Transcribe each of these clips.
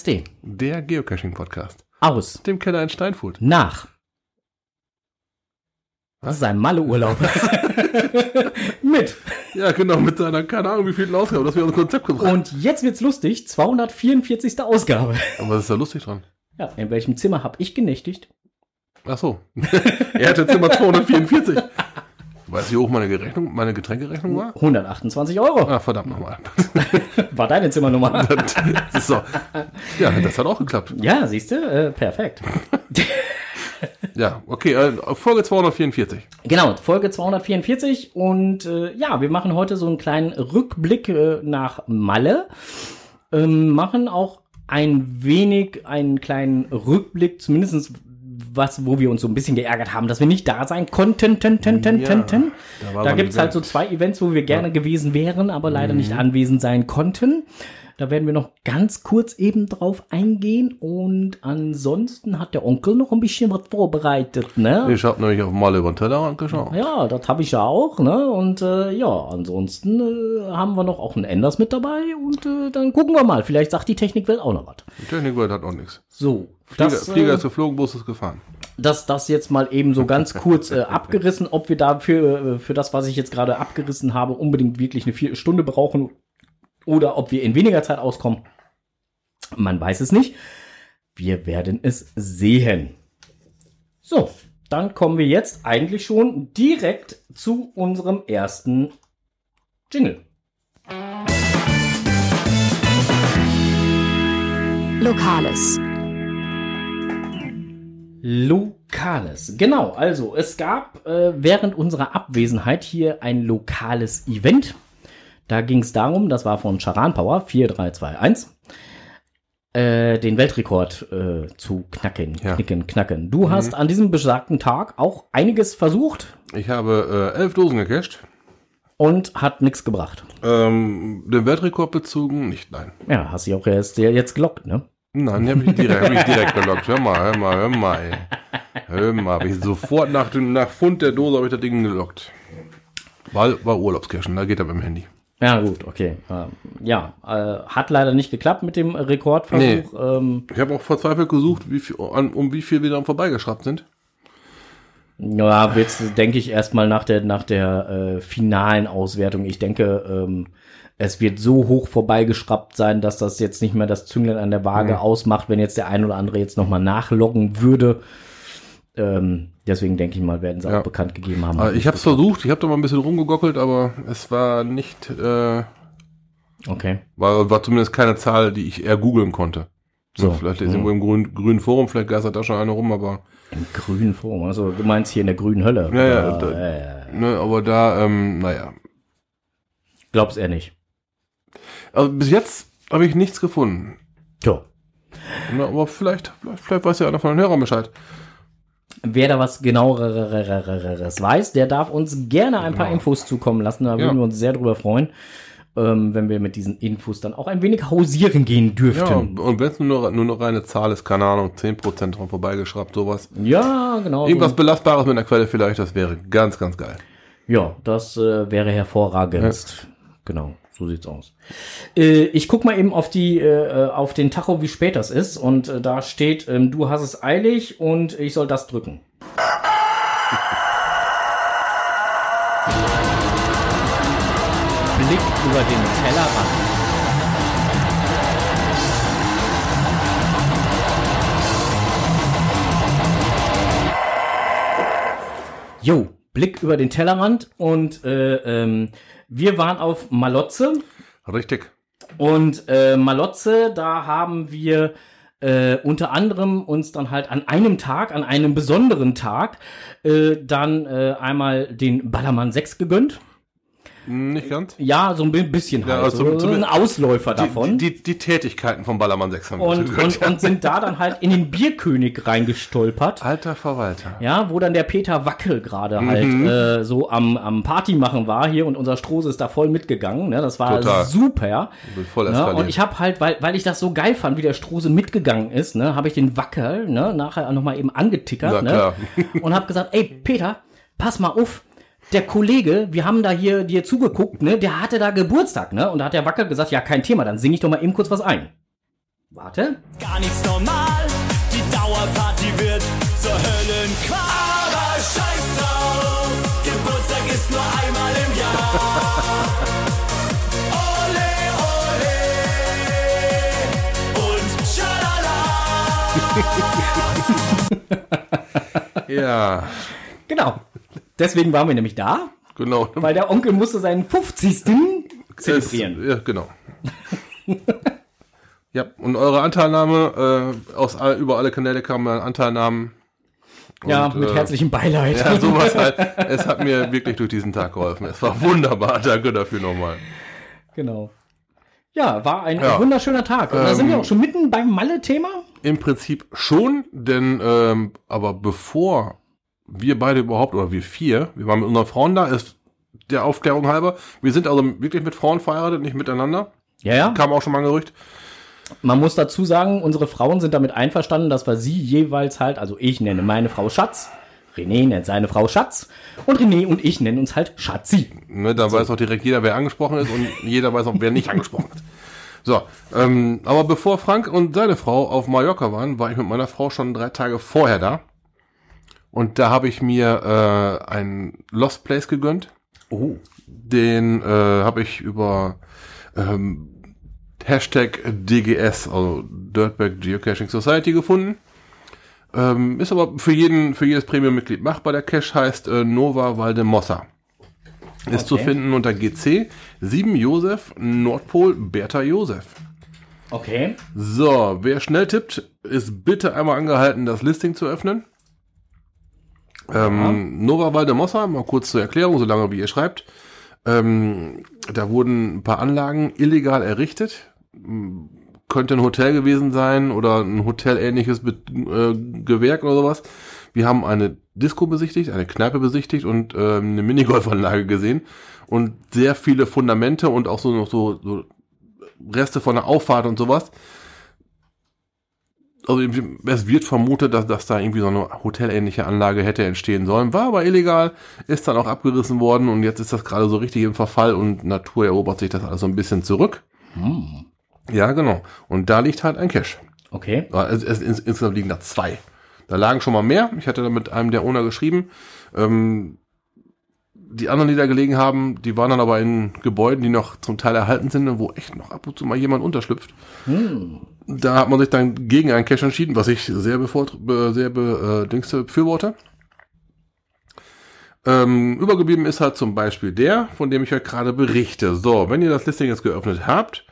KSD. Der Geocaching-Podcast. Aus. Dem Keller in Steinfurt. Nach. Das ist ein Malle-Urlaub. Mit. Ja, genau, mit seiner, keine Ahnung, wie viel Ausgabe, dass wir unser Konzept gebracht Und jetzt wird's lustig. 244. Ausgabe. Aber was ist da lustig dran? Ja, in welchem Zimmer habe ich genächtigt? Ach so. er hatte Zimmer 244. Weißt du, wie hoch meine, Gerechnung, meine Getränkerechnung war? 128 Euro. Ah, verdammt nochmal. War deine Zimmernummer. Das so. Ja, das hat auch geklappt. Ja, siehst du? Äh, perfekt. Ja, okay, äh, Folge 244. Genau, Folge 244 und äh, ja, wir machen heute so einen kleinen Rückblick äh, nach Malle, ähm, machen auch ein wenig einen kleinen Rückblick, zumindestens was, wo wir uns so ein bisschen geärgert haben, dass wir nicht da sein konnten. Ten, ten, ten, ten, ten. da Da ein gibt's halt so zwei Events, wo wir gerne gewesen wären, aber leider nicht anwesend sein konnten. Da werden wir noch ganz kurz eben drauf eingehen und ansonsten hat der Onkel noch ein bisschen was vorbereitet, ne? Ich habe nämlich auf Malle über den Tellerrand geschaut. Ja, das habe ich ja auch, ne? Und äh, ja, ansonsten äh, haben wir noch auch einen Enders mit dabei und äh, dann gucken wir mal. Vielleicht sagt die Technikwelt auch noch was. Die Technikwelt hat noch nichts. So, Flieger, das, Flieger äh, ist geflogen, Bus ist gefahren. das, das jetzt mal eben so ganz kurz äh, abgerissen, ob wir dafür, äh, für das, was ich jetzt gerade abgerissen habe, unbedingt wirklich eine Viertelstunde brauchen oder ob wir in weniger Zeit auskommen. Man weiß es nicht. Wir werden es sehen. So, dann kommen wir jetzt eigentlich schon direkt zu unserem ersten Jingle. Lokales. Lokales. Genau, also es gab äh, während unserer Abwesenheit hier ein lokales Event. Da ging es darum, das war von Charan Power 4321, äh, den Weltrekord äh, zu knacken, Ja. knicken, knacken. Du hast an diesem besagten Tag auch einiges versucht Ich habe äh, elf Dosen gecached. und hat nichts gebracht. Ähm, den Weltrekord bezogen? Nicht, nein. Ja, hast dich auch erst jetzt gelockt, ne? Nein, die habe ich direkt, hab ich direkt gelockt. Hör mal, hör mal, hör mal. Hör mal, hab ich sofort nach, dem, nach Fund der Dose habe ich das Ding gelockt. War, war Urlaubskirschen, da geht er dem Handy. Ja, gut, okay. Ähm, ja, äh, hat leider nicht geklappt mit dem Rekordversuch. Ähm, Ich habe auch verzweifelt gesucht, wie viel, um wie viel wir dann vorbeigeschraubt sind. Ja, wird's, denke ich, erstmal nach der, nach der äh, finalen Auswertung. Ich denke, ähm, es wird so hoch vorbeigeschraubt sein, dass das jetzt nicht mehr das Zünglein an der Waage Mhm. ausmacht, wenn jetzt der ein oder andere jetzt nochmal nachloggen würde. Ähm, deswegen denke ich mal, werden sie Ja. auch bekannt gegeben haben. Also ich habe es versucht, ich habe da mal ein bisschen rumgegockelt, aber es war nicht, äh, Okay. war, war zumindest keine Zahl, die ich eher googeln konnte. So. Vielleicht ist irgendwo im grünen, grünen Forum, vielleicht geistert da schon einer rum, aber, Im grünen Forum, also du meinst hier in der grünen Hölle. Ja, ja, da- äh, ne, aber da, ähm, naja. glaub's eher nicht. Also bis jetzt habe ich nichts gefunden. Tja. Na, aber vielleicht, vielleicht, vielleicht weiß ja einer von den Hörern Bescheid. Wer da was genaueres weiß, der darf uns gerne ein paar Genau. Infos zukommen lassen. Da würden Ja. wir uns sehr drüber freuen, ähm, wenn wir mit diesen Infos dann auch ein wenig hausieren gehen Ja, dürften. und wenn es nur, nur noch eine Zahl ist, keine Ahnung, 10% dran vorbeigeschraubt, sowas. Ja, genau. Irgendwas So. Belastbares mit einer Quelle vielleicht, das wäre ganz, ganz geil. Ja, das äh, wäre hervorragend. Genau, so sieht's aus. Äh, ich guck mal eben auf die, äh, auf den Tacho, wie spät das ist. Und äh, da steht, ähm, du hast es eilig und ich soll das drücken. Blick über den Tellerrand. Jo, Blick über den Tellerrand und äh, ähm, wir waren auf Malotze Richtig. und äh, Malotze, da haben wir äh, unter anderem uns dann halt an einem Tag, an einem besonderen Tag, äh, dann äh, einmal den Ballermann 6 gegönnt. Nicht ganz. Ja, so ein bi- bisschen Ja, halt. also so, ein Ausläufer davon. Die, die, die Tätigkeiten von Ballermann 6 haben wir und, und, und sind da dann halt in den Bierkönig reingestolpert. Alter Verwalter. Ja, wo dann der Peter Wackel gerade Mhm. halt äh, so am, am Party machen war hier und unser Strose ist da voll mitgegangen. Ne? Das war Total. super. Wird voll Ne? eskaliert. Und ich habe halt, weil, weil ich das so geil fand, wie der Strose mitgegangen ist, ne, habe ich den Wackel ne, nachher nochmal eben angetickert Na ne, klar. und habe gesagt, ey Peter, pass mal auf, der Kollege, wir haben da hier dir zugeguckt, ne, der hatte da Geburtstag, ne, und da hat der Wackel gesagt, ja kein Thema, dann singe ich doch mal eben kurz was ein. Warte. Gar nichts normal, die Dauerparty wird zur Höllenqual. Aber scheiß drauf, Geburtstag ist nur einmal im Jahr. Ole, ole und schalala. Ja, Genau. Deswegen waren wir nämlich da, genau. weil der Onkel musste seinen 50. zelebrieren. Ja, genau. ja, und eure Anteilnahme, äh, aus all, über alle Kanäle kamen Anteilnahmen. ja, Und, mit äh, herzlichem Beileid. Ja, sowas halt. Es hat mir wirklich durch diesen Tag geholfen. Es war wunderbar. Danke dafür nochmal. Genau. Ja, war ein Ja. wunderschöner Tag. Und da sind wir Ähm, auch schon mitten beim Malle-Thema. Im Prinzip schon, denn ähm, aber bevor wir beide überhaupt, oder wir vier, wir waren mit unseren Frauen da, ist der Aufklärung halber. Wir sind also wirklich mit Frauen verheiratet, nicht miteinander. Ja, ja. Kam auch schon mal ein Gerücht. Man muss dazu sagen, unsere Frauen sind damit einverstanden, dass wir sie jeweils halt, also ich nenne meine Frau Schatz, René nennt seine Frau Schatz und René und ich nennen uns halt Schatzi. Ne, dann weiß auch direkt jeder, wer angesprochen ist und jeder weiß auch, wer nicht angesprochen ist. So, ähm, aber bevor Frank und seine Frau auf Mallorca waren, war ich mit meiner Frau schon drei Tage vorher da. Und da habe ich mir äh, ein Lost Place gegönnt. Oh. Den äh, habe ich über ähm, Hashtag DGS, also Dirtbag Geocaching Society gefunden. Ähm, ist aber für jeden, für jedes Premium-Mitglied machbar. Der Cache heißt äh, Nova Valdemossa. Ist zu Okay. finden unter GC 7 Josef Nordpol Bertha Josef. Okay. So, wer schnell tippt, ist bitte einmal angehalten, das Listing zu öffnen. Ähm, Nova Valdemossa, mal kurz zur Erklärung, solange wie ihr schreibt. Ähm, da wurden ein paar Anlagen illegal errichtet. Könnte ein Hotel gewesen sein oder ein hotelähnliches Be äh, Gewerk oder sowas. Wir haben eine Disco besichtigt, eine Kneipe besichtigt und ähm, eine Minigolfanlage gesehen und sehr viele Fundamente und auch so noch so, so Reste von der Auffahrt und sowas. Also es wird vermutet, dass, dass da irgendwie so eine hotelähnliche Anlage hätte entstehen sollen. War aber illegal, ist dann auch abgerissen worden und jetzt ist das gerade so richtig im Verfall und Natur erobert sich das alles so ein bisschen zurück. Ja, genau. Und da liegt halt ein Cache. Okay. Es, es, ins, insgesamt liegen da zwei. Da lagen schon mal mehr. Ich hatte da mit einem der Owner geschrieben. Ähm, die anderen, die da gelegen haben, die waren dann aber in Gebäuden, die noch zum Teil erhalten sind und wo echt noch ab und zu mal jemand unterschlüpft. Da hat man sich dann gegen einen Cache entschieden, was ich sehr bevor, be, sehr be, äh, befürworte. Ähm, übergeblieben ist halt zum Beispiel der, von dem ich euch gerade berichte. So, wenn ihr das Listing jetzt geöffnet habt,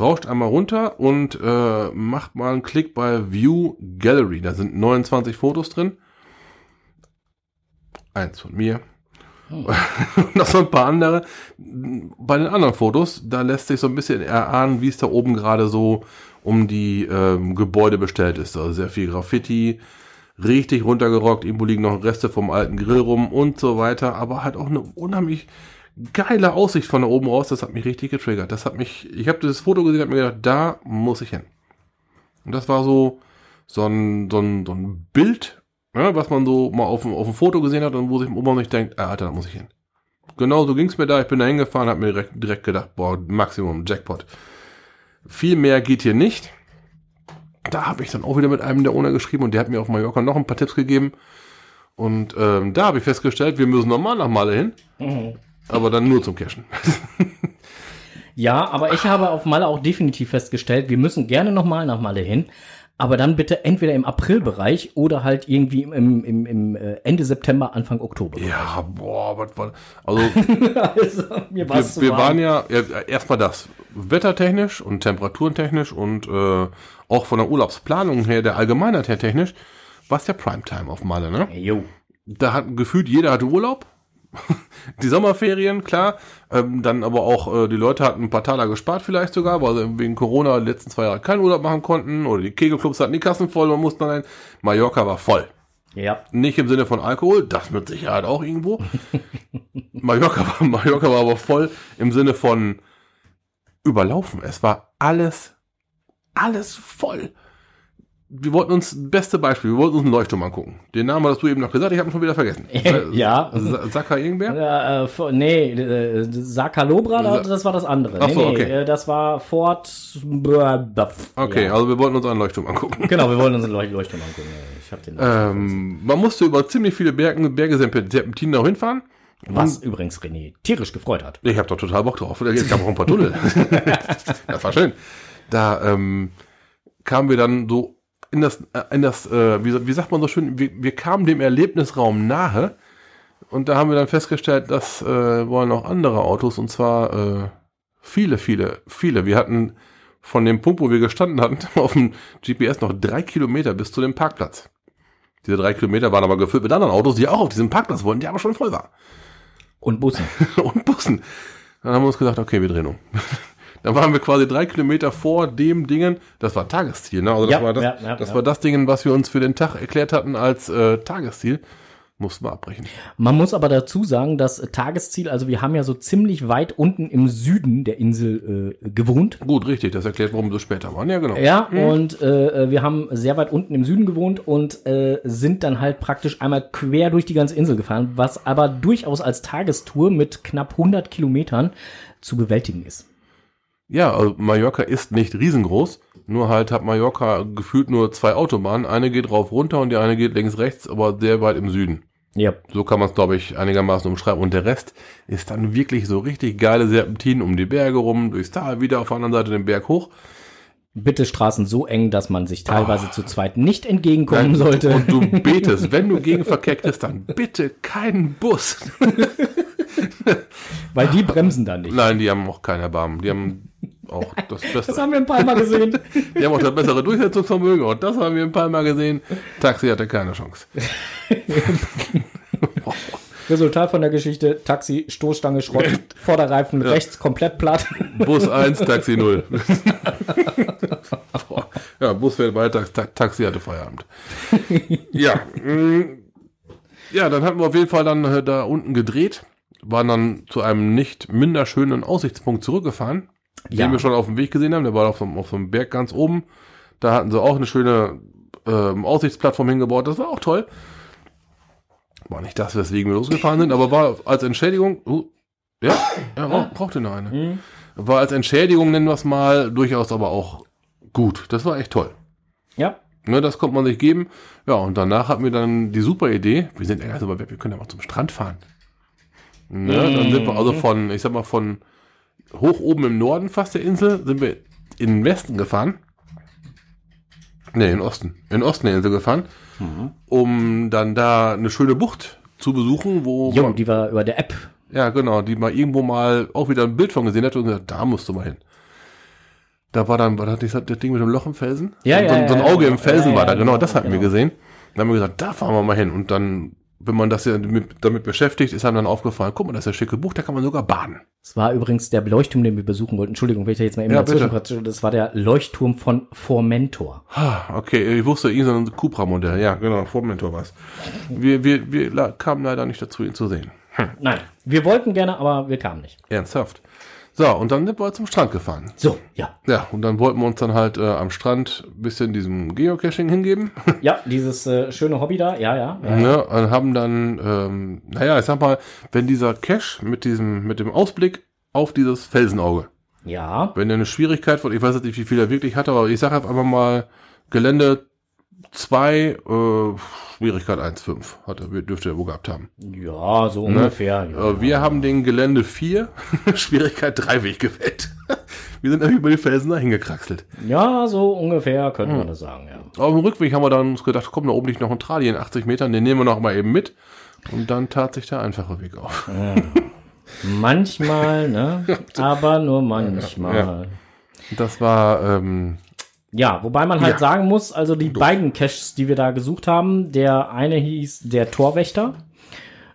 rauscht einmal runter und äh, macht mal einen Klick bei View Gallery. Da sind 29 Fotos drin. Eins von mir. Und noch so ein paar andere. Bei den anderen Fotos, da lässt sich so ein bisschen erahnen, wie es da oben gerade so um die ähm, Gebäude bestellt ist. Also sehr viel Graffiti, richtig runtergerockt, irgendwo liegen noch Reste vom alten Grill rum und so weiter, aber halt auch eine unheimlich geile Aussicht von da oben raus, das hat mich richtig getriggert. Das hat mich, ich habe dieses Foto gesehen, habe mir gedacht, da muss ich hin. Und das war so so ein, so ein, so ein Bild, ja, was man so mal auf, dem- auf dem Foto gesehen hat und wo, sich, wo man sich denkt, ah, Alter, da muss ich hin. Genau so ging es mir da. Ich bin da hingefahren, habe mir direkt, direkt gedacht, boah, Maximum, Jackpot. Viel mehr geht hier nicht. Da habe ich dann auch wieder mit einem der Owner geschrieben und der hat mir auf Mallorca noch ein paar Tipps gegeben. Und ähm, da habe ich festgestellt, wir müssen nochmal nach Malle hin. Aber dann nur zum Cashen. Ja, aber ich habe auf Malle auch definitiv festgestellt, wir müssen gerne nochmal nach Malle hin. Aber dann bitte entweder im Aprilbereich oder halt irgendwie im, im, im äh, Ende September, Anfang Oktober. ja, boah, was war. Also, also, mir wir, wir waren ja, ja erstmal das wettertechnisch und temperaturentechnisch und äh, auch von der Urlaubsplanung her, der Allgemeinheit her technisch, war es ja Primetime auf Malle, ne? Jo. Da hat gefühlt jeder hatte Urlaub. Die Sommerferien, klar. Ähm, dann aber auch, äh, die Leute hatten ein paar Taler gespart vielleicht sogar, weil sie wegen Corona die letzten zwei Jahre keinen Urlaub machen konnten. Oder die Kegelclubs hatten die Kassen voll, man musste rein. Mallorca war voll. Ja. Nicht im Sinne von Alkohol, das mit Sicherheit auch irgendwo. Mallorca, war, Mallorca war aber voll im Sinne von überlaufen. Es war alles, alles voll. Wir wollten uns, beste Beispiel, wir wollten uns einen Leuchtturm angucken. Den Namen hast du eben noch gesagt, ich habe ihn schon wieder vergessen. Ja. Sa- Saka irgendwer? Äh, äh, nee, äh, Sakalobra, Sa- das war das andere. Ach so, nee, nee, okay. äh, das war Fort. Okay, Ja. also wir wollten uns einen Leuchtturm angucken. Genau, wir wollen uns einen Leuch- Leuchtturm angucken. Ich hab den Ähm, man musste über ziemlich viele Berge, Berge Serpentinen auch hinfahren. Was übrigens René tierisch gefreut hat. Ich habe doch total Bock drauf. Es gab auch ein paar Tunnel. das war schön. Da ähm, kamen wir dann so in das, äh, in das äh, wie, wie sagt man so schön, wir, wir kamen dem Erlebnisraum nahe und da haben wir dann festgestellt, dass äh, wollen auch andere Autos und zwar äh, viele, viele, viele. Wir hatten von dem Punkt, wo wir gestanden hatten, auf dem GPS noch drei Kilometer bis zu dem Parkplatz. Diese drei Kilometer waren aber gefüllt mit anderen Autos, die auch auf diesem Parkplatz wollten, die aber schon voll war. Und Bussen. und Bussen. Dann haben wir uns gesagt, okay, wir drehen um. Dann waren wir quasi drei Kilometer vor dem Dingen, das war Tagesziel, ne? Also das, Ja, war, das, ja, ja, das war das Ding, was wir uns für den Tag erklärt hatten als äh, Tagesziel. Mussten wir abbrechen. Man muss aber dazu sagen, das Tagesziel, also wir haben ja so ziemlich weit unten im Süden der Insel äh, gewohnt. Gut, richtig, das erklärt, warum wir so später waren. Ja, genau. Ja, und äh, wir haben sehr weit unten im Süden gewohnt und äh, sind dann halt praktisch einmal quer durch die ganze Insel gefahren, was aber durchaus als Tagestour mit knapp 100 Kilometern zu bewältigen ist. Ja, also Mallorca ist nicht riesengroß, nur halt hat Mallorca gefühlt nur zwei Autobahnen. Eine geht rauf runter und die eine geht links rechts, aber sehr weit im Süden. Ja. So kann man es, glaube ich, einigermaßen umschreiben. Und der Rest ist dann wirklich so richtig geile Serpentinen um die Berge rum, durchs Tal, wieder auf der anderen Seite den Berg hoch. Bitte Straßen so eng, dass man sich teilweise zu zweit nicht entgegenkommen sollte. Und du betest, wenn du gegen Verkehr kriegst, dann bitte keinen Bus. Weil die bremsen dann nicht. Nein, die haben auch keinen Erbarmen. Die haben auch das Das Beste. haben wir ein paar Mal gesehen. Die haben auch das bessere Durchsetzungsvermögen. Und das haben wir ein paar Mal gesehen. Taxi hatte keine Chance. Resultat von der Geschichte, Taxi, Stoßstange, Schrott, Vorderreifen rechts komplett platt. Bus 1, Taxi 0. Boah. ja, Bus fährt weiter, Ta Taxi hatte Feierabend. ja. mm, Ja, dann hatten wir auf jeden Fall dann äh, da unten gedreht, waren dann zu einem nicht minder schönen Aussichtspunkt zurückgefahren, Ja. den wir schon auf dem Weg gesehen haben. Der war auf so, auf so einem Berg ganz oben. Da hatten sie auch eine schöne ähm, Aussichtsplattform hingebaut. Das war auch toll. War nicht das, weswegen wir losgefahren sind, aber war als Entschädigung. Uh, ja, ja brauch- brauchte noch eine. War als Entschädigung, nennen wir es mal, durchaus aber auch gut. Das war echt toll. Ja. Ne, das konnte man sich geben. Ja, und danach hatten wir dann die super Idee. Wir sind also aber wir können ja mal zum Strand fahren. Ne, Dann sind wir also von, ich sag mal, von hoch oben im Norden fast der Insel, sind wir in den Westen gefahren. Ne, in den Osten. In den Osten der Insel gefahren, um dann da eine schöne Bucht zu besuchen, wo Jo, man, die war über der App. ja, genau, die man irgendwo mal auch wieder ein Bild von gesehen hat und gesagt, da musst du mal hin. Da war dann, war das das Ding mit dem Loch im Felsen? Ja, so, ja, so, so ein Auge ja, im Felsen ja, war da, genau, das hatten wir genau. gesehen. Dann haben wir gesagt, da fahren wir mal hin. Und dann, wenn man das ja damit, damit beschäftigt, ist einem dann aufgefallen, guck mal, das ist ja schicke Buch, da kann man sogar baden. Das war übrigens der Leuchtturm, den wir besuchen wollten. Entschuldigung, wenn ich da jetzt mal eben Ja, dazwischen. Das war der Leuchtturm von Formentor. Ah, Okay, ich wusste, irgendein Cupra-Modell, ja, genau, Vormentor war es. Wir, wir, wir kamen leider nicht dazu, ihn zu sehen. Nein, wir wollten gerne, aber wir kamen nicht. Ernsthaft. So, und dann sind wir zum Strand gefahren. So, ja. Ja, und dann wollten wir uns dann halt äh, am Strand ein bisschen diesem Geocaching hingeben. Ja, dieses äh, schöne Hobby da, ja, ja. ja. Ne, und haben dann, ähm, naja, ich sag mal, wenn dieser Cache mit diesem, mit dem Ausblick auf dieses Felsenauge, Ja, wenn er eine Schwierigkeit von, ich weiß jetzt nicht, wie viel er wirklich hatte, aber ich sag einfach mal, Gelände 2, äh, Schwierigkeit 1,5 hat er, dürfte er wohl gehabt haben. ja, so ungefähr. Ja. Äh, wir haben den Gelände 4, Schwierigkeit 3 Weg gewählt. wir sind nämlich über die Felsen da hingekraxelt. ja, so ungefähr könnte man das sagen, ja. Auf dem Rückweg haben wir dann uns gedacht, komm, da oben liegt noch ein Trali in 80 Metern, den nehmen wir noch mal eben mit. Und dann tat sich der einfache Weg auf. Manchmal, ne? Aber nur manchmal. Ja. Das war, ähm, Ja, wobei man halt Ja. sagen muss, also die beiden Caches, die wir da gesucht haben, der eine hieß der Torwächter.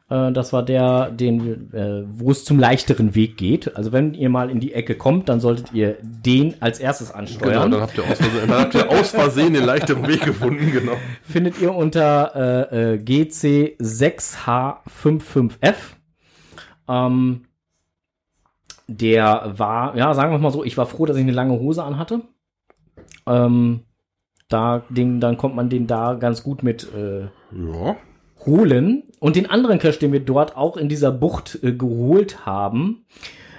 Äh, Das war der, den, äh, wo es zum leichteren Weg geht. Also wenn ihr mal in die Ecke kommt, dann solltet ihr den als erstes genau, ansteuern. dann habt ihr aus Versehen, dann habt ihr aus Versehen den leichteren Weg gefunden, genau. Findet ihr unter äh, äh, GC6H55F. Ähm, der war, ja, sagen wir mal so, ich war froh, dass ich eine lange Hose anhatte. Ähm, Da, den, dann kommt man den da ganz gut mit äh, Ja. holen. Und den anderen Cache, den wir dort auch in dieser Bucht äh, geholt haben,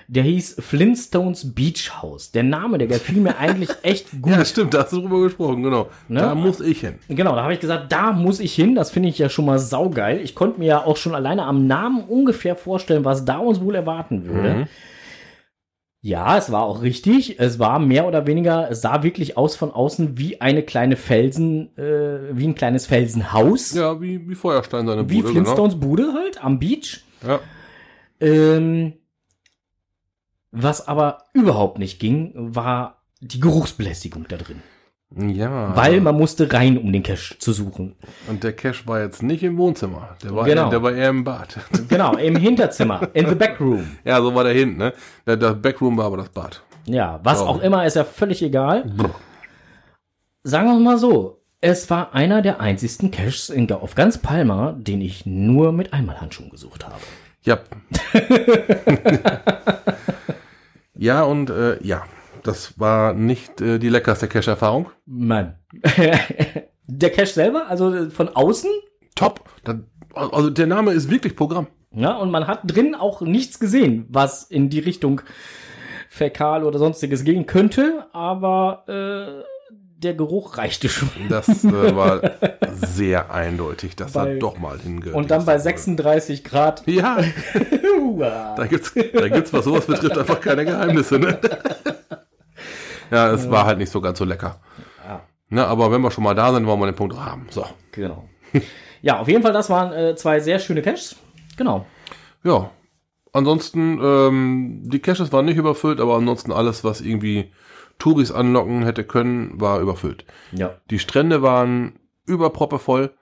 der hieß Flintstones Beach House. Der Name, der gefiel mir eigentlich echt gut. Ja, stimmt, da hast du drüber gesprochen, genau. Ne? Da muss ich hin. Genau, da habe ich gesagt, da muss ich hin. Das finde ich ja schon mal saugeil. Ich konnte mir ja auch schon alleine am Namen ungefähr vorstellen, was da uns wohl erwarten würde. Mhm. Ja, es war auch richtig. Es war mehr oder weniger, es sah wirklich aus von außen wie eine kleine Felsen, äh, wie ein kleines Felsenhaus. Ja, wie, wie Feuerstein seine wie Bude, Flintstones Bude halt am Beach. Genau. Ja. Ähm, was aber überhaupt nicht ging, war die Geruchsbelästigung da drin. Ja. Weil man musste rein, um den Cache zu suchen. Und der Cash war jetzt nicht im Wohnzimmer. Der war, Genau. eher, der war eher im Bad. Genau, im Hinterzimmer, in the backroom. ja, so war der hinten, ne? Der, das Backroom war aber das Bad. Ja, was Oh. auch immer, ist ja völlig egal. Sagen wir mal so, es war einer der einzigsten Caches in, auf ganz Palma, den ich nur mit Einmalhandschuhen gesucht habe. Ja. ja, und äh, ja, das war nicht äh, die leckerste Cash-Erfahrung. Mann. der Cache selber, also von außen, Top. Also der Name ist wirklich Programm. ja, und man hat drin auch nichts gesehen, was in die Richtung Fäkal oder sonstiges gehen könnte, aber äh, der Geruch reichte schon. Das äh, war sehr eindeutig, dass Bei- da doch mal hinge. Und dann bei 36 Grad. Ja, da gibt's, da gibt's, was sowas betrifft, einfach keine Geheimnisse, ne? Ja, es war halt nicht so ganz so lecker. Ja. Ne, aber wenn wir schon mal da sind, wollen wir den Punkt haben. So. Genau. Ja, auf jeden Fall, das waren äh, zwei sehr schöne Caches. Genau. Ja. Ansonsten, ähm, die Caches waren nicht überfüllt, aber ansonsten alles, was irgendwie Touris anlocken hätte können, war überfüllt. Ja. Die Strände waren überproppevoll.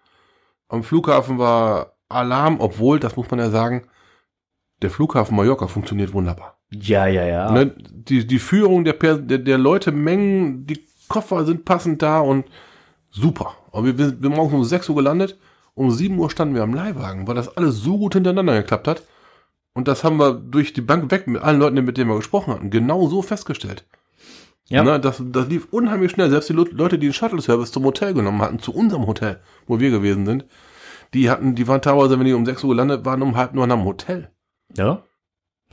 Am Flughafen war Alarm, obwohl, das muss man ja sagen, der Flughafen Mallorca funktioniert wunderbar. Ja, ja, ja. Ne, die, die Führung der, per der, der Leute, Mengen, die Koffer sind passend da und super. Aber wir, wir, wir morgens um 6 Uhr gelandet, um 7 Uhr standen wir am Leihwagen, weil das alles so gut hintereinander geklappt hat. Und das haben wir durch die Bank weg mit allen Leuten, mit denen wir gesprochen hatten, genau so festgestellt. Ja. Ne, das, das lief unheimlich schnell. Selbst die Leute, die den Shuttle-Service zum Hotel genommen hatten, zu unserem Hotel, wo wir gewesen sind, die hatten, die waren teilweise, wenn die um 6 Uhr gelandet waren, um halb neun am Hotel. ja.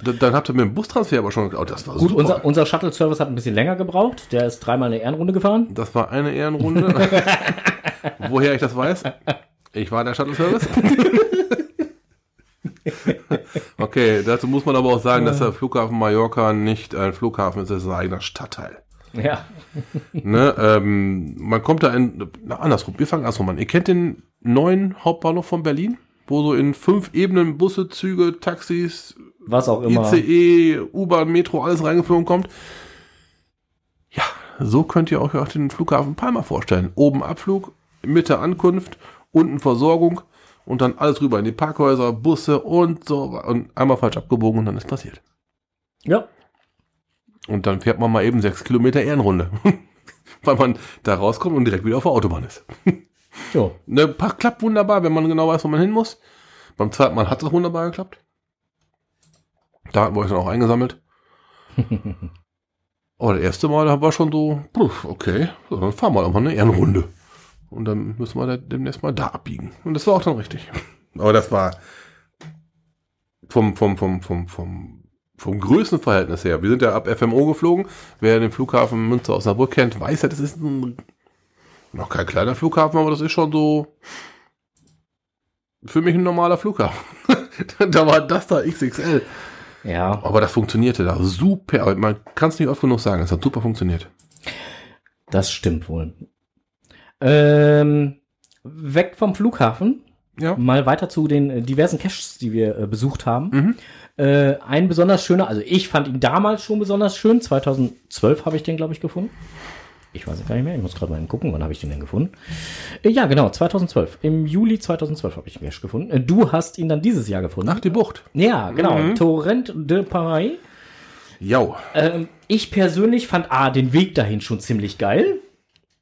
Da- Dann habt ihr mit dem Bustransfer aber schon, oh, das war Gut, super. unser, unser Shuttle-Service hat ein bisschen länger gebraucht. Der ist dreimal eine Ehrenrunde gefahren. Das war eine Ehrenrunde. Woher ich das weiß? Ich war der Shuttle-Service. okay, dazu muss man aber auch sagen, dass der Flughafen Mallorca nicht ein Flughafen ist, das ist ein eigener Stadtteil. Ja. Ne, ähm, man kommt da in, na, andersrum, wir fangen andersrum an. Ihr kennt den neuen Hauptbahnhof von Berlin, wo so in fünf Ebenen Busse, Züge, Taxis, Was auch immer. ICE, U-Bahn, Metro, alles reingeflogen kommt. Ja, so könnt ihr euch auch den Flughafen Palma vorstellen. Oben Abflug, Mitte Ankunft, unten Versorgung und dann alles rüber in die Parkhäuser, Busse und so und einmal falsch abgebogen und dann ist passiert. Ja. Und dann fährt man mal eben sechs Kilometer Ehrenrunde. Weil man da rauskommt und direkt wieder auf der Autobahn ist. Jo. Ne, klappt wunderbar, wenn man genau weiß, wo man hin muss. Beim zweiten Mal hat es wunderbar geklappt. Da hatten wir euch dann auch eingesammelt. Aber das erste Mal war schon so, okay, so, dann fahren wir doch mal eine Ehrenrunde. Und dann müssen wir da demnächst mal da abbiegen. Und das war auch dann richtig. Aber das war vom, vom, vom, vom, vom, vom Größenverhältnis her. Wir sind ja ab FMO geflogen. Wer den Flughafen Münster Osnabrück kennt, weiß ja, das ist ein, noch kein kleiner Flughafen, aber das ist schon so für mich ein normaler Flughafen. da war das da XXL. Ja. Aber das funktionierte da super. Man kann es nicht oft genug sagen. Es hat super funktioniert. Das stimmt wohl. Ähm, weg vom Flughafen, Ja. mal weiter zu den äh, diversen Caches, die wir äh, besucht haben. Mhm. Äh, ein besonders schöner, also ich fand ihn damals schon besonders schön. 2012 habe ich den, glaube ich, gefunden. Ich weiß es gar nicht mehr. Ich muss gerade mal gucken, wann habe ich den denn gefunden? Äh, ja, genau, 2012. Im Juli 2012 habe ich den Cache gefunden. Äh, du hast ihn dann dieses Jahr gefunden. Ach, die Bucht. ja, genau. Mhm. Torrent de Paris. Ja. Ähm, ich persönlich fand A, den Weg dahin schon ziemlich geil.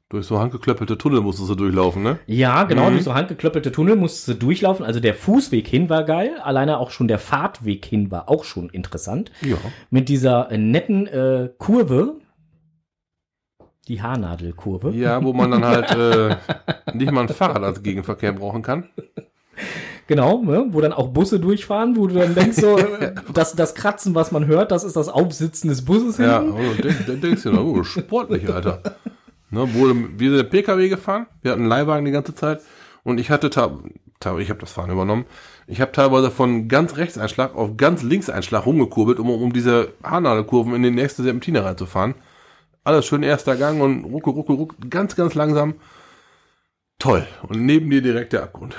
Durch so handgeklöppelte Tunnel musstest du durchlaufen, ne? Ja, genau, Mhm. durch so handgeklöppelte Tunnel musste sie durchlaufen. Also der Fußweg hin war geil. Alleine auch schon der Fahrtweg hin war auch schon interessant. Ja. Mit dieser äh, netten äh, Kurve. Die Haarnadelkurve. Ja, wo man dann halt äh, nicht mal ein Fahrrad als Gegenverkehr brauchen kann. Genau, ne? wo dann auch Busse durchfahren, wo du dann denkst, so, äh, das, das Kratzen, was man hört, das ist das Aufsitzen des Busses Ja, hinten. dann denk, denkst du, oh, sportlich, Alter. Ne, wo, wir sind PKW gefahren, wir hatten einen Leihwagen die ganze Zeit und ich hatte, ich habe das Fahren übernommen, ich habe teilweise von ganz Rechtseinschlag auf ganz Linkseinschlag rumgekurbelt, um, um diese Haarnadelkurven in den nächsten Serpentiner reinzufahren. Alles schön erster Gang und rucke, rucke, rucke, ganz, ganz langsam. Toll. Und neben dir direkt der Abgrund.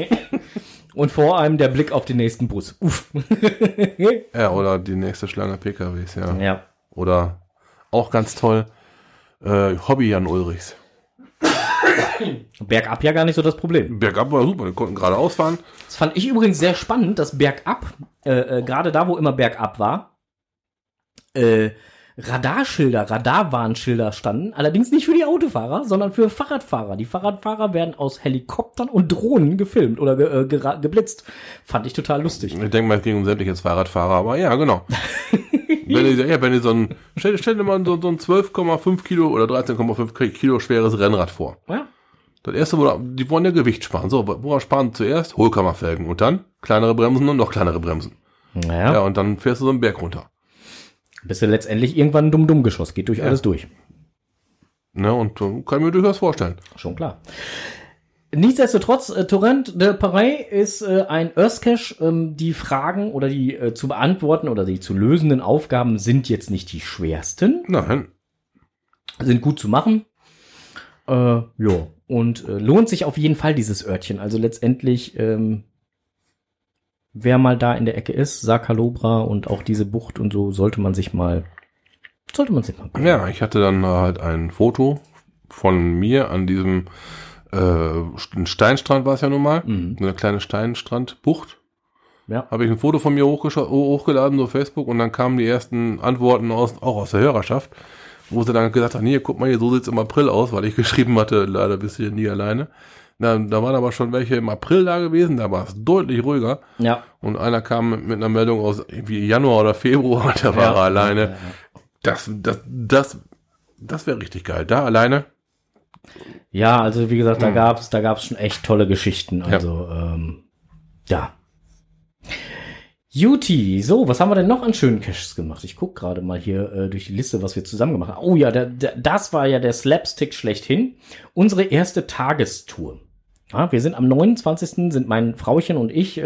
Und vor allem der Blick auf den nächsten Bus. Uff. Ja, oder die nächste Schlange PKWs, ja. ja. Oder auch ganz toll, äh, Hobby Jan Ulrichs. Bergab ja gar nicht so das Problem. Bergab war super, wir konnten geradeaus fahren. Das fand ich übrigens sehr spannend, dass bergab, äh, äh, gerade da, wo immer bergab war, äh, Radarschilder, Radarwarnschilder standen, allerdings nicht für die Autofahrer, sondern für Fahrradfahrer. Die Fahrradfahrer werden aus Helikoptern und Drohnen gefilmt oder ge, äh, gera- geblitzt. Fand ich total lustig. Ich denke mal, es ging um sämtliches Fahrradfahrer, aber ja, genau. wenn ihr, ja, wenn ihr so ein, stell, stell dir mal so, so ein 12,5 Kilo oder 13,5 Kilo schweres Rennrad vor. Ja. Das erste, wo, die wollen ja Gewicht sparen. So, worauf sparen zuerst? Hohlkammerfelgen und dann kleinere Bremsen und noch kleinere Bremsen. Naja, Ja, und dann fährst du so einen Berg runter. Bis du letztendlich irgendwann ein Dumm-Dumm-Geschoss. Geht durch alles durch. Ne, und äh, kann ich mir durchaus vorstellen. Schon klar. Nichtsdestotrotz, äh, Torrent de Paris ist äh, ein Earthcache. Ähm, die Fragen oder die äh, zu beantworten oder die zu lösenden Aufgaben sind jetzt nicht die schwersten, Nein, sind gut zu machen. Äh, ja, und äh, lohnt sich auf jeden Fall dieses Örtchen. Also letztendlich, ähm, wer mal da in der Ecke ist, Sakalobra und auch diese Bucht und so, sollte man sich mal, sollte man sich mal gucken. Ja, ich hatte dann halt ein Foto von mir an diesem äh, ein Steinstrand war es ja nun mal, Mhm. eine kleine Steinstrandbucht. Ja. Habe ich ein Foto von mir hochgeladen auf Facebook und dann kamen die ersten Antworten aus, auch aus der Hörerschaft, wo sie dann gesagt haben, hier, guck mal hier, so sieht's im April aus, weil ich geschrieben hatte, leider bist du hier nie alleine. Na, da waren aber schon welche im April da gewesen, da war es deutlich ruhiger. Ja. Und einer kam mit, mit einer Meldung aus irgendwie Januar oder Februar, und da war Ja. er alleine. Ja, ja. Das, das, das, das wäre richtig geil. Da alleine. Ja, also wie gesagt, da Hm. gab's, da gab's schon echt tolle Geschichten. Also, ähm, ja. Juti, so, was haben wir denn noch an schönen Caches gemacht? Ich guck gerade mal hier äh, durch die Liste, was wir zusammen gemacht haben. Oh ja, der, der, das war ja der Slapstick schlechthin. Unsere erste Tagestour. Ja, wir sind am 29. sind mein Frauchen und ich, äh,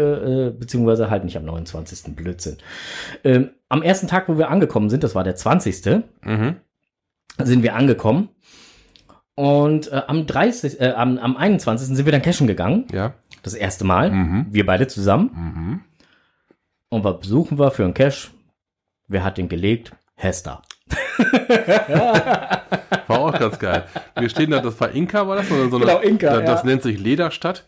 äh, beziehungsweise halt nicht am 29. Blödsinn. Ähm, am ersten Tag, wo wir angekommen sind, das war der 20 Mhm. sind wir angekommen. Und äh, am 30, äh, am, am 21. sind wir dann cashen gegangen. Ja. Das erste Mal. Mhm. Wir beide zusammen. Mhm. Und was besuchen wir für einen Cash? Wer hat den gelegt? Hester. War auch ganz geil. Wir stehen da, das war Inka, war das? Oder so eine, Genau, Inka, Das, das ja. nennt sich Lederstadt.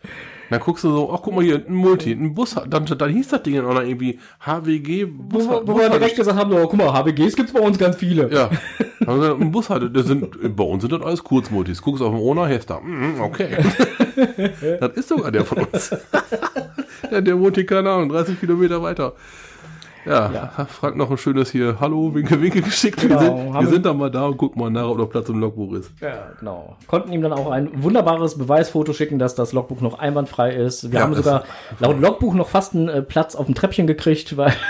Dann guckst du so, ach guck mal hier, ein Multi, ein Bus, dann, dann hieß das Ding auch noch irgendwie HWG Wo, Bus. wo, wo wir direkt gesagt haben, oh, guck mal, HWGs gibt's bei uns ganz viele. Ja. Haben wir gesagt, ein Bus hatte, das sind, bei uns sind das alles Kurzmultis. Guckst auf den Ona, Hester. Mhm, okay. das ist sogar der von uns. der, der hier, keine Ahnung, 30 Kilometer weiter. Ja, Ja. Frank noch ein schönes hier, Hallo, Winke, Winke geschickt. Genau, wir sind, wir sind da mal da und gucken mal nach, ob noch Platz im Logbuch ist. Ja, genau. Konnten ihm dann auch ein wunderbares Beweisfoto schicken, dass das Logbuch noch einwandfrei ist. Wir Ja, haben sogar laut Logbuch noch fast einen äh, Platz auf dem Treppchen gekriegt, weil.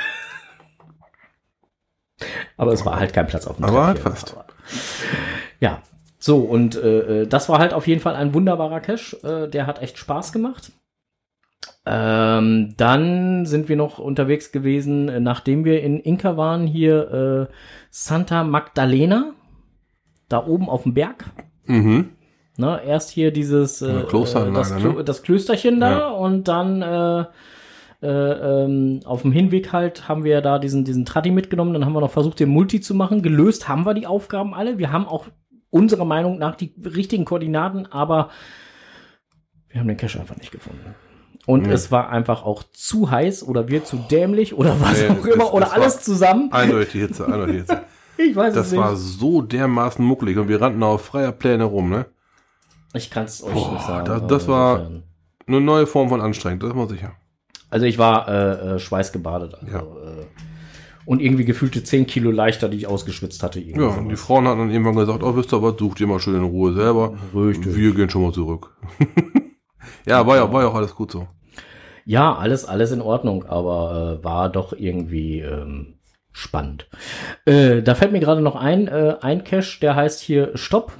Aber es war halt kein Platz auf dem Aber halt Treppchen. fast. Aber- Ja. So, und äh, äh, das war halt auf jeden Fall ein wunderbarer Cache. Äh, der hat echt Spaß gemacht. Ähm, dann sind wir noch unterwegs gewesen, äh, nachdem wir in Inka waren, hier äh, Santa Magdalena. Da oben auf dem Berg. Mhm. Ne, erst hier dieses äh, das, ne? das Klösterchen da Ja. und dann äh, äh, ähm, auf dem Hinweg halt haben wir da diesen diesen Traddy mitgenommen. Dann haben wir noch versucht, den Multi zu machen. Gelöst haben wir die Aufgaben alle. Wir haben auch unserer Meinung nach die richtigen Koordinaten, aber wir haben den Cache einfach nicht gefunden. Und Nee. es war einfach auch zu heiß oder wir zu dämlich oder was Nee, auch immer es- oder es alles zusammen. Eindeutig Hitze, eindeutig Hitze. Ich weiß Das es nicht. war so dermaßen muckelig und wir rannten auf freier Pläne rum, ne? ich kann es euch Boah, nicht sagen. das- also das war-. Eine neue Form von anstrengend, das ist mal sicher. Also ich war äh, äh, schweißgebadet. Also, Ja. äh, und irgendwie gefühlte 10 Kilo leichter, die ich ausgeschwitzt hatte. Ja, und die Frauen hatten dann irgendwann gesagt, oh, wisst ihr was, sucht ihr mal schön in Ruhe selber. Richtig. Wir gehen schon mal zurück. ja, war ja, war ja auch alles gut so. Ja, alles, alles in Ordnung, aber äh, war doch irgendwie ähm, spannend. Äh, da fällt mir gerade noch ein, äh, ein Cache, der heißt hier Stopp.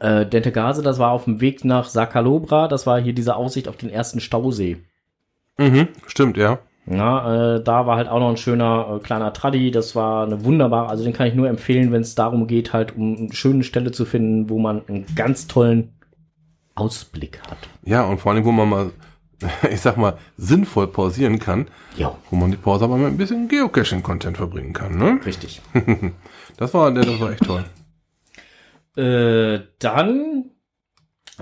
Äh, Dentegase, das war auf dem Weg nach Sakalobra, das war hier diese Aussicht auf den ersten Stausee. Mhm, stimmt, ja. Ja, äh, da war halt auch noch ein schöner äh, kleiner Traddy, das war eine wunderbare, also den kann ich nur empfehlen, wenn es darum geht, halt um eine schöne Stelle zu finden, wo man einen ganz tollen Ausblick hat. Ja, und vor allem, wo man mal, ich sag mal, sinnvoll pausieren kann, Ja, wo man die Pause aber mit ein bisschen Geocaching-Content verbringen kann, ne? richtig. Das war, das war echt toll. Äh, dann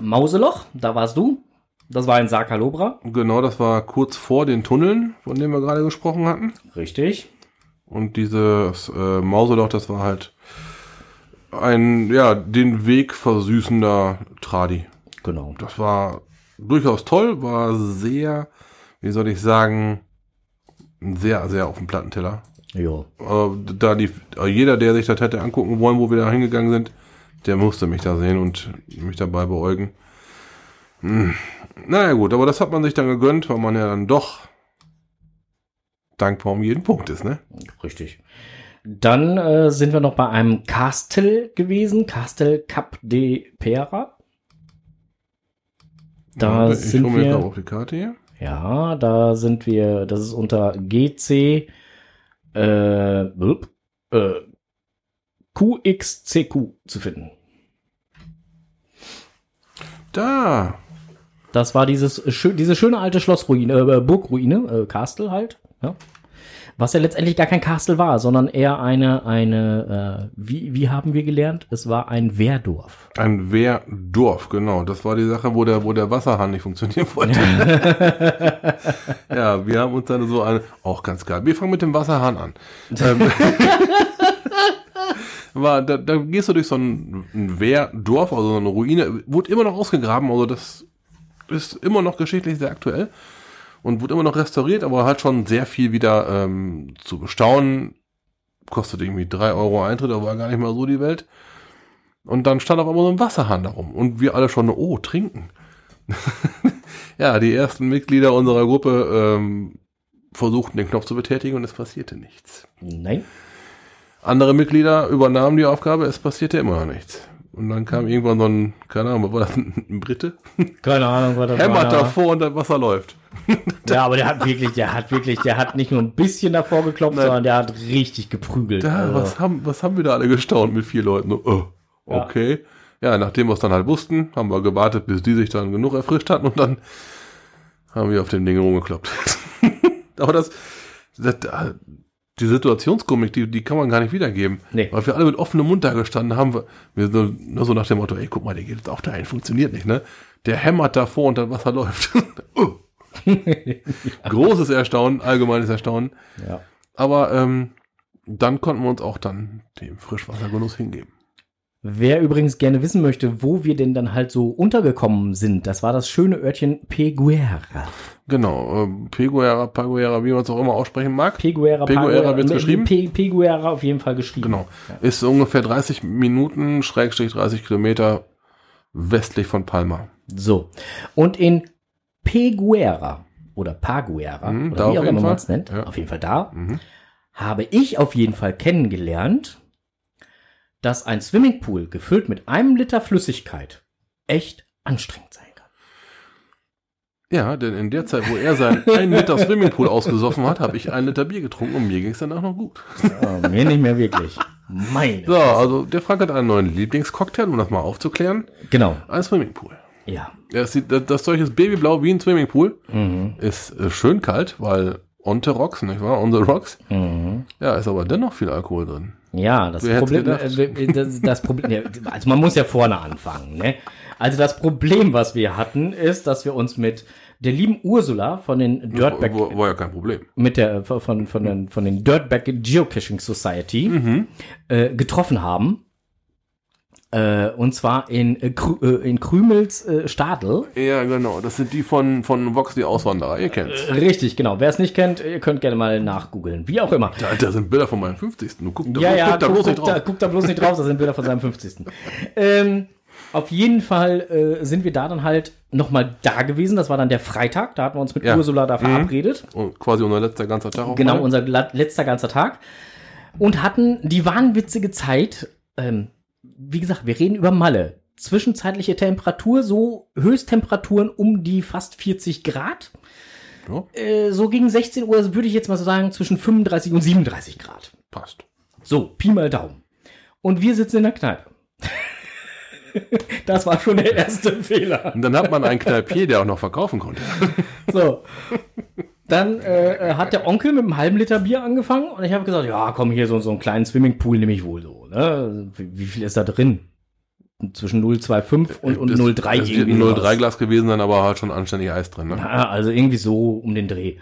Mauseloch, da warst du. Das war in Sakalobra. Genau, das war kurz vor den Tunneln, von denen wir gerade gesprochen hatten. Richtig. Und dieses äh, Mauseloch, das war halt ein, ja, den Weg versüßender Tradi. Genau. Das war durchaus toll, war sehr, wie soll ich sagen, sehr, sehr auf dem Plattenteller. Ja. Aber da die, jeder, der sich das hätte angucken wollen, wo wir da hingegangen sind, der musste mich da sehen und mich dabei beäugen. Hm. Naja gut, aber das hat man sich dann gegönnt, weil man ja dann doch dankbar um jeden Punkt ist, ne? Richtig. Dann äh, sind wir noch bei einem Castel gewesen. Castel Cap de Pera. Da ich sind jetzt wir. auf die Karte hier. Ja, da sind wir. Das ist unter GC äh, äh, QXCQ zu finden. Da. Das war dieses schö diese schöne alte Schlossruine, äh, Burgruine, äh, Castle halt, ja. Was ja letztendlich gar kein Castle war, sondern eher eine, eine, äh, wie, wie haben wir gelernt? Es war ein Wehrdorf. Ein Wehrdorf, genau. Das war die Sache, wo der, wo der Wasserhahn nicht funktionieren wollte. ja, wir haben uns dann so eine, auch ganz geil. Wir fangen mit dem Wasserhahn an. ähm, war, da, da gehst du durch so ein, ein Wehrdorf, also so eine Ruine, wurde immer noch ausgegraben, also das ist immer noch geschichtlich sehr aktuell und wurde immer noch restauriert, aber hat schon sehr viel wieder ähm, zu bestaunen. Kostet irgendwie drei Euro Eintritt, aber war gar nicht mal so die Welt. Und dann stand auf einmal so ein Wasserhahn darum. Und wir alle schon, oh, trinken. ja, die ersten Mitglieder unserer Gruppe ähm, versuchten den Knopf zu betätigen und es passierte nichts. Nein. Andere Mitglieder übernahmen die Aufgabe, es passierte immer noch nichts. Und dann kam irgendwann so ein, keine Ahnung, was war das, ein Brite? Keine Ahnung, was das Hämmert war. davor und das Wasser läuft. Ja, aber der hat wirklich, der hat wirklich, der hat nicht nur ein bisschen davor geklopft, Nein. sondern der hat richtig geprügelt. Da, Also, was, haben, was haben wir da alle gestaunt mit vier Leuten? So, oh, Ja. okay. Ja. nachdem wir es dann halt wussten, haben wir gewartet, bis die sich dann genug erfrischt hatten und dann haben wir auf dem Ding rumgekloppt. Aber das, das, die Situationskomik, die, die kann man gar nicht wiedergeben. Nee. Weil wir alle mit offenem Mund da gestanden haben. Wir, so, nur so nach dem Motto, ey, guck mal, der geht jetzt auch dahin, funktioniert nicht, ne? Der hämmert davor und das Wasser läuft. oh. Großes Erstaunen, allgemeines Erstaunen. ja. Aber ähm, dann konnten wir uns auch dann dem Frischwassergenuss hingeben. Wer übrigens gerne wissen möchte, wo wir denn dann halt so untergekommen sind, das war das schöne Örtchen Peguera. Genau, ähm, Peguera, Paguera, wie man es auch immer aussprechen mag. Peguera, Peguera wird's äh, geschrieben? Pe Peguera auf jeden Fall geschrieben. Genau. Ist ungefähr 30 Minuten, Schrägstrich 30 Kilometer westlich von Palma. So. Und in Peguera oder Paguera, Mhm, oder wie auch immer man es nennt, Ja. auf jeden Fall da, Mhm. habe ich auf jeden Fall kennengelernt, dass ein Swimmingpool gefüllt mit einem Liter Flüssigkeit echt anstrengend. Ja, denn in der Zeit, wo er seinen einen Liter Swimmingpool ausgesoffen hat, habe ich einen Liter Bier getrunken und mir ging es danach noch gut. Oh, mir nicht mehr wirklich. Meine. So, also der Frank hat einen neuen Lieblingscocktail, um das mal aufzuklären. Genau. Ein Swimmingpool. Ja. Das, sieht, das, das Zeug ist babyblau wie ein Swimmingpool. Mhm. Ist äh, schön kalt, weil on the rocks, nicht wahr? On the rocks. Mhm. Ja, ist aber dennoch viel Alkohol drin. Ja, das Problem, gedacht? äh, das, das Problem, also man muss ja vorne anfangen, ne? Also das Problem, was wir hatten, ist, dass wir uns mit der lieben Ursula von den Dirtbag, War, war ja kein Problem. mit der, von, von den, von den Dirtbag Geocaching Society, Mhm. äh, getroffen haben. Äh, und zwar in, äh, Krü äh, in Krümels äh, Stadel. Ja, genau. Das sind die von, von Vox, die Auswanderer. Ihr kennt's. Richtig, genau. Wer es nicht kennt, ihr könnt gerne mal nachgoogeln. Wie auch immer. Da, da sind Bilder von meinem 50. Du guck da, Ja, ja, guck da guck, bloß guck, nicht da, drauf. guck da bloß nicht drauf, das sind Bilder von seinem 50. ähm, auf jeden Fall äh, sind wir da dann halt nochmal da gewesen. Das war dann der Freitag. Da hatten wir uns mit Ja. Ursula da verabredet. Und quasi unser letzter ganzer Tag auch Genau, mal. unser letzter ganzer Tag. Und hatten die wahnwitzige Zeit, ähm, wie gesagt, wir reden über Malle. Zwischenzeitliche Temperatur, so Höchsttemperaturen um die fast 40 Grad. Ja, Äh, so gegen 16 Uhr würde ich jetzt mal so sagen, zwischen 35 und 37 Grad. passt. So, Pi mal Daumen. Und wir sitzen in der Kneipe. das war schon der erste Fehler. Und dann hat man einen Kneipier, der auch noch verkaufen konnte. So. Dann äh, hat der Onkel mit einem halben Liter Bier angefangen und ich habe gesagt, ja, komm hier so, so einen kleinen Swimmingpool nehme ich wohl so. Ne? Wie, wie viel ist da drin? Zwischen 0,25 und, und Das- 0,3 das wird irgendwie. ein sowas. 0,3 Glas gewesen sein, aber halt schon anständig Eis drin. Ne? Ja, also irgendwie so um den Dreh.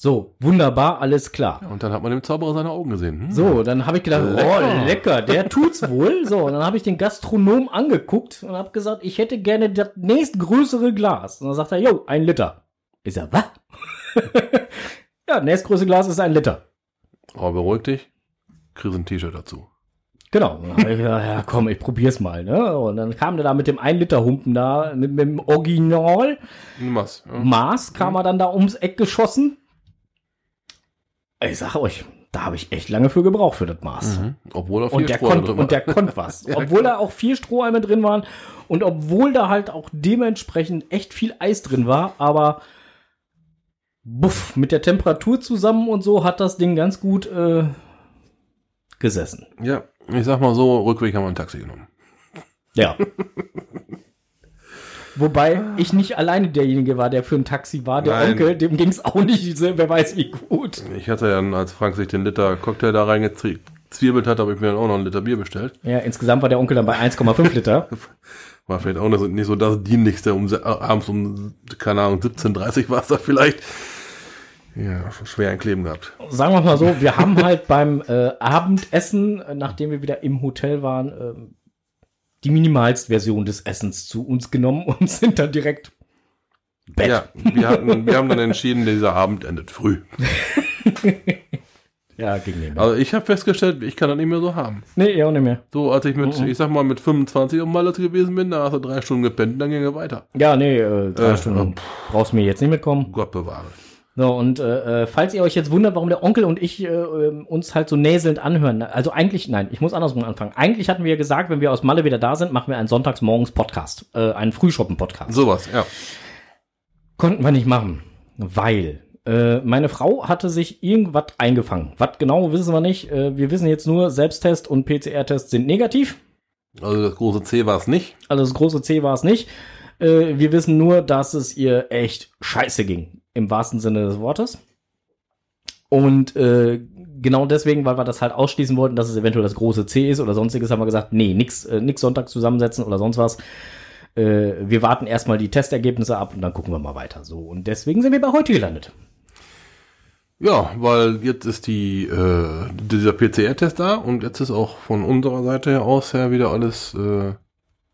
So, wunderbar, alles klar. Und dann hat man dem Zauberer seine Augen gesehen. Hm? So, dann habe ich gedacht, Lecker. oh, lecker, der tut's wohl. So, und dann habe ich den Gastronom angeguckt und habe gesagt, ich hätte gerne das nächstgrößere Glas. Und dann sagt er, jo, ein Liter. Ich sag, was? ja, nächstgrößere Glas ist ein Liter. Aber beruhig dich, kriegst ein T-Shirt dazu. Genau. Dann habe ich gesagt, ja, komm, ich probier's mal. Ne? Und dann kam der da mit dem 1 Liter Humpen da, mit, mit dem Original Was? Ja. Maß, kam er dann da ums Eck geschossen. Ich sag euch, da habe ich echt lange für gebraucht für das Maß. Mhm. Obwohl er viel Und der, Strohhalme konnte, drin und der war. konnte was. Obwohl da auch vier Strohhalme drin waren und obwohl da halt auch dementsprechend echt viel Eis drin war, aber buff, mit der Temperatur zusammen und so hat das Ding ganz gut äh, gesessen. Ja, ich sag mal so, Rückweg haben wir ein Taxi genommen. Ja. Wobei ich nicht alleine derjenige war, der für ein Taxi war. Der Nein. Onkel, dem ging's auch nicht, wer weiß wie gut. Ich hatte ja, als Frank sich den Liter Cocktail da reingezwirbelt hat, habe ich mir dann auch noch einen Liter Bier bestellt. Ja, insgesamt war der Onkel dann bei 1,5 Liter. War vielleicht auch nicht so- nicht so das Dienlichste, um abends um, keine Ahnung, 17.30 war es da vielleicht. Ja, schon schwer ein Kleben gehabt. sagen wir mal so, wir haben halt beim äh, Abendessen, äh, nachdem wir wieder im Hotel waren, ähm, die Minimalstversion des Essens zu uns genommen und sind dann direkt Bett. Ja, wir, hatten, wir haben dann entschieden, dieser Abend endet früh. Ja, ging nicht mehr. Also ich habe festgestellt, ich kann das nicht mehr so haben. Nee, ja auch nicht mehr. So, als ich mit, Mhm. ich sag mal, mit 25 um Malle gewesen bin, da hast du drei Stunden gepennt, dann ging er weiter. Ja, nee, äh, drei Äh, Stunden brauchst du mir jetzt nicht mitkommen. Gott bewahre. So, und äh, äh, falls ihr euch jetzt wundert, warum der Onkel und ich äh, ähm, uns halt so näselnd anhören, also eigentlich, nein, ich muss andersrum anfangen. Eigentlich hatten wir ja gesagt, wenn wir aus Malle wieder da sind, machen wir einen Sonntagsmorgens-Podcast, äh, einen Frühschoppen-Podcast. Sowas, ja. Konnten wir nicht machen, weil äh, meine Frau hatte sich irgendwas eingefangen. Was genau, wissen wir nicht. Äh, wir wissen jetzt nur, Selbsttest und PCR-Test sind negativ. Also das große C war es nicht. Also das große C war es nicht. Äh, wir wissen nur, dass es ihr echt scheiße ging. Im wahrsten Sinne des Wortes. Und äh, genau deswegen, weil wir das halt ausschließen wollten, dass es eventuell das große C ist oder sonstiges, haben wir gesagt, nee, nix, äh, nix Sonntag zusammensetzen oder sonst was. Äh, wir warten erstmal die Testergebnisse ab und dann gucken wir mal weiter. So. Und deswegen sind wir bei heute gelandet. Ja, weil jetzt ist die, äh, dieser PCR-Test da und jetzt ist auch von unserer Seite her aus her wieder alles äh,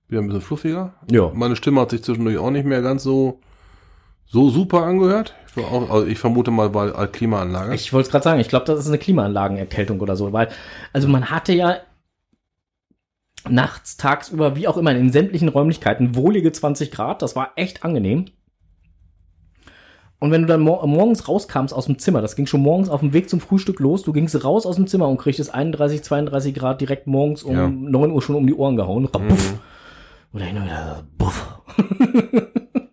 wieder ein bisschen fluffiger. Ja. Meine Stimme hat sich zwischendurch auch nicht mehr ganz so so super angehört. Ich, auch, also ich vermute mal, weil als Klimaanlage. Ich wollte es gerade sagen, ich glaube, das ist eine Klimaanlagenerkältung oder so, weil, also man hatte ja nachts, tagsüber, wie auch immer, in sämtlichen Räumlichkeiten wohlige 20 Grad, das war echt angenehm. Und wenn du dann mor morgens rauskamst aus dem Zimmer, das ging schon morgens auf dem Weg zum Frühstück los, du gingst raus aus dem Zimmer und kriegtest 31, 32 Grad direkt morgens um Ja. 9 Uhr schon um die Ohren gehauen. Buff. Oder hin und wieder, buff.